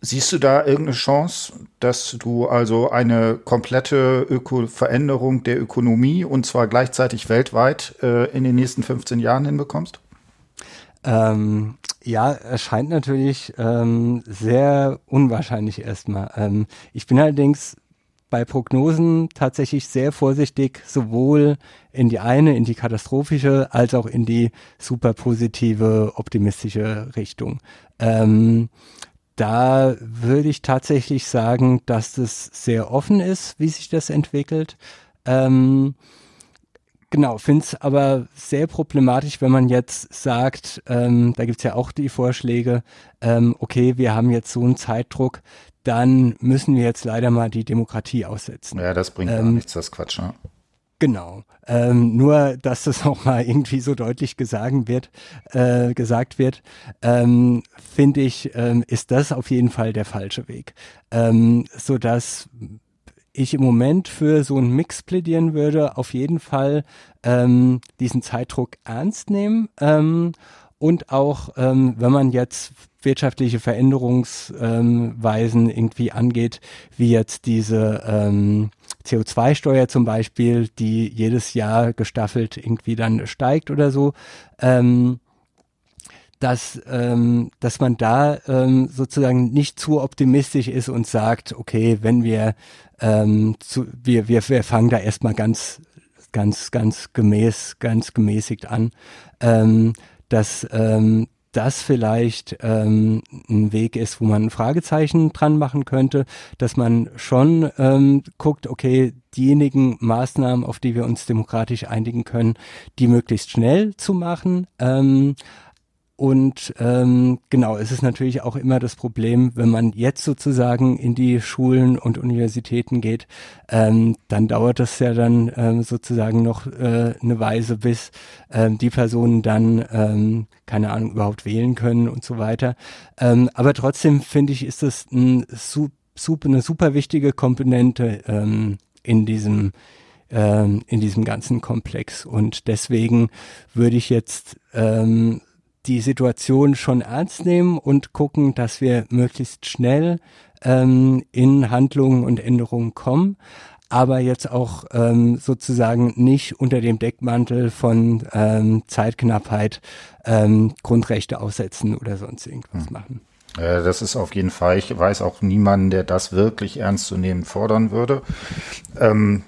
Siehst du da irgendeine Chance, dass du also eine komplette Öko Veränderung der Ökonomie und zwar gleichzeitig weltweit äh, in den nächsten 15 Jahren hinbekommst? Ähm, ja, erscheint natürlich ähm, sehr unwahrscheinlich erstmal. Ähm, ich bin allerdings bei Prognosen tatsächlich sehr vorsichtig, sowohl in die eine, in die katastrophische, als auch in die super positive, optimistische Richtung. Ähm, da würde ich tatsächlich sagen, dass das sehr offen ist, wie sich das entwickelt. Ähm, Genau, finde es aber sehr problematisch, wenn man jetzt sagt, ähm, da gibt's ja auch die Vorschläge, ähm, okay, wir haben jetzt so einen Zeitdruck, dann müssen wir jetzt leider mal die Demokratie aussetzen. Ja, das bringt ähm, gar nichts, das Quatsch, ne? Genau. Ähm, nur, dass das auch mal irgendwie so deutlich gesagt wird, äh, gesagt wird, ähm, finde ich, ähm, ist das auf jeden Fall der falsche Weg. Ähm, so dass ich im Moment für so einen Mix plädieren würde, auf jeden Fall ähm, diesen Zeitdruck ernst nehmen ähm, und auch, ähm, wenn man jetzt wirtschaftliche Veränderungsweisen ähm, irgendwie angeht, wie jetzt diese ähm, CO2-Steuer zum Beispiel, die jedes Jahr gestaffelt irgendwie dann steigt oder so, ähm, dass, ähm, dass man da ähm, sozusagen nicht zu optimistisch ist und sagt, okay, wenn wir, ähm, zu, wir, wir, wir fangen da erstmal ganz, ganz, ganz gemäß, ganz gemäßigt an, ähm, dass ähm, das vielleicht ähm, ein Weg ist, wo man ein Fragezeichen dran machen könnte, dass man schon ähm, guckt, okay, diejenigen Maßnahmen, auf die wir uns demokratisch einigen können, die möglichst schnell zu machen, ähm, und ähm, genau, es ist natürlich auch immer das Problem, wenn man jetzt sozusagen in die Schulen und Universitäten geht, ähm, dann dauert das ja dann ähm, sozusagen noch äh, eine Weise, bis ähm, die Personen dann, ähm, keine Ahnung, überhaupt wählen können und so weiter. Ähm, aber trotzdem finde ich, ist das ein, super, eine super wichtige Komponente ähm, in diesem ähm, in diesem ganzen Komplex. Und deswegen würde ich jetzt ähm, die Situation schon ernst nehmen und gucken, dass wir möglichst schnell ähm, in Handlungen und Änderungen kommen, aber jetzt auch ähm, sozusagen nicht unter dem Deckmantel von ähm, Zeitknappheit ähm, Grundrechte aussetzen oder sonst irgendwas hm. machen. Das ist auf jeden Fall, ich weiß auch niemanden, der das wirklich ernst zu nehmen fordern würde. Ähm,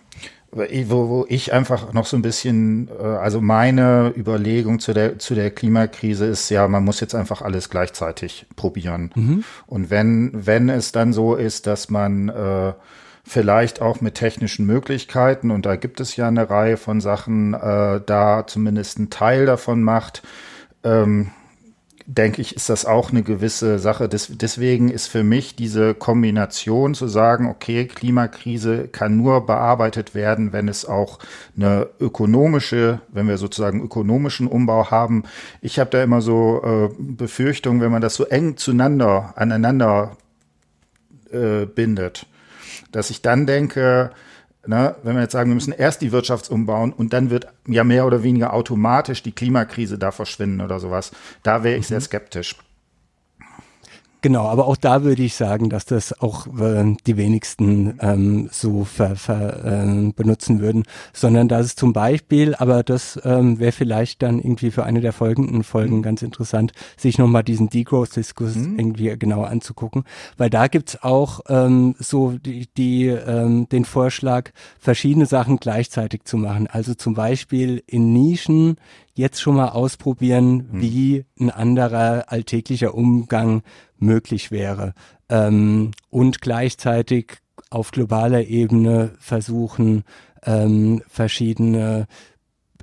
wo, wo ich einfach noch so ein bisschen, äh, also meine Überlegung zu der, zu der Klimakrise ist ja, man muss jetzt einfach alles gleichzeitig probieren. Mhm. Und wenn, wenn es dann so ist, dass man äh, vielleicht auch mit technischen Möglichkeiten, und da gibt es ja eine Reihe von Sachen, äh, da zumindest einen Teil davon macht, ähm, denke ich, ist das auch eine gewisse Sache. Des, deswegen ist für mich diese Kombination zu sagen, okay, Klimakrise kann nur bearbeitet werden, wenn es auch eine ökonomische, wenn wir sozusagen ökonomischen Umbau haben. Ich habe da immer so äh, Befürchtungen, wenn man das so eng zueinander, aneinander äh, bindet, dass ich dann denke, Ne, wenn wir jetzt sagen, wir müssen erst die Wirtschaft umbauen und dann wird ja mehr oder weniger automatisch die Klimakrise da verschwinden oder sowas, da wäre ich mhm. sehr skeptisch. Genau, aber auch da würde ich sagen, dass das auch äh, die wenigsten ähm, so ver, ver, äh, benutzen würden, sondern dass es zum Beispiel, aber das ähm, wäre vielleicht dann irgendwie für eine der folgenden Folgen mhm. ganz interessant, sich nochmal diesen Degrowth-Diskurs mhm. irgendwie genauer anzugucken, weil da gibt's auch ähm, so die, die ähm, den Vorschlag, verschiedene Sachen gleichzeitig zu machen. Also zum Beispiel in Nischen jetzt schon mal ausprobieren, mhm. wie ein anderer alltäglicher Umgang möglich wäre. Ähm, und gleichzeitig auf globaler Ebene versuchen, ähm, verschiedene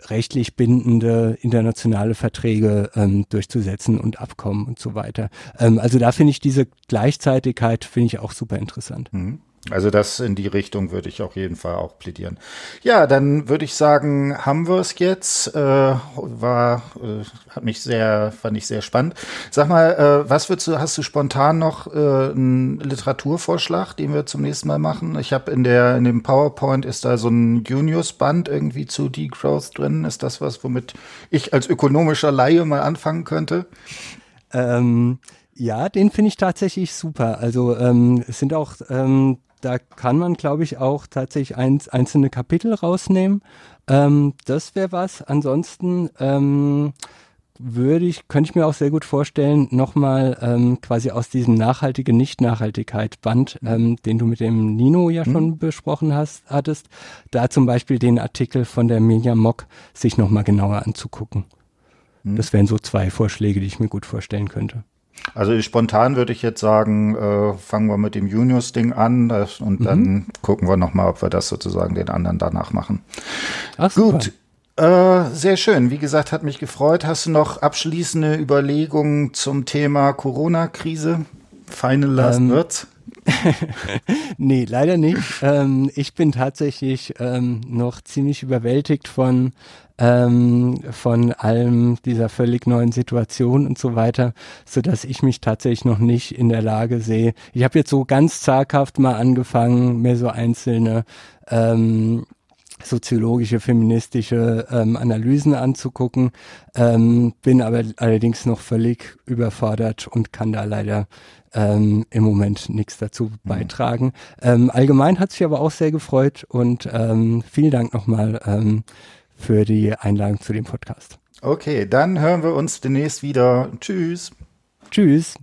rechtlich bindende internationale Verträge ähm, durchzusetzen und Abkommen und so weiter. Ähm, also da finde ich diese Gleichzeitigkeit finde ich auch super interessant. Mhm. Also das in die Richtung würde ich auf jeden Fall auch plädieren. Ja, dann würde ich sagen, haben wir es jetzt. Äh, war, äh, hat mich sehr, fand ich sehr spannend. Sag mal, äh, was würdest du, hast du spontan noch äh, einen Literaturvorschlag, den wir zum nächsten Mal machen? Ich habe in der, in dem PowerPoint ist da so ein Juniors-Band irgendwie zu Degrowth drin. Ist das was, womit ich als ökonomischer Laie mal anfangen könnte? Ähm ja, den finde ich tatsächlich super. Also ähm, es sind auch ähm, da kann man, glaube ich, auch tatsächlich ein, einzelne Kapitel rausnehmen. Ähm, das wäre was. Ansonsten ähm, würde ich, könnte ich mir auch sehr gut vorstellen, nochmal ähm, quasi aus diesem nachhaltige Nicht-Nachhaltigkeit-Band, ähm, den du mit dem Nino ja mhm. schon besprochen hast, hattest, da zum Beispiel den Artikel von der Mirjam Mock sich nochmal genauer anzugucken. Mhm. Das wären so zwei Vorschläge, die ich mir gut vorstellen könnte. Also spontan würde ich jetzt sagen, äh, fangen wir mit dem Juniors-Ding an das, und mhm. dann gucken wir nochmal, ob wir das sozusagen den anderen danach machen. Ach, Gut. Äh, sehr schön. Wie gesagt, hat mich gefreut. Hast du noch abschließende Überlegungen zum Thema Corona-Krise? Final Last ähm, Words? nee, leider nicht. Ähm, ich bin tatsächlich ähm, noch ziemlich überwältigt von ähm, von allem dieser völlig neuen Situation und so weiter, so dass ich mich tatsächlich noch nicht in der Lage sehe. Ich habe jetzt so ganz zaghaft mal angefangen, mir so einzelne ähm, soziologische, feministische ähm, Analysen anzugucken, ähm, bin aber allerdings noch völlig überfordert und kann da leider ähm, im Moment nichts dazu mhm. beitragen. Ähm, allgemein hat sich aber auch sehr gefreut und ähm, vielen Dank nochmal ähm, für die Einladung zu dem Podcast. Okay, dann hören wir uns demnächst wieder. Tschüss. Tschüss.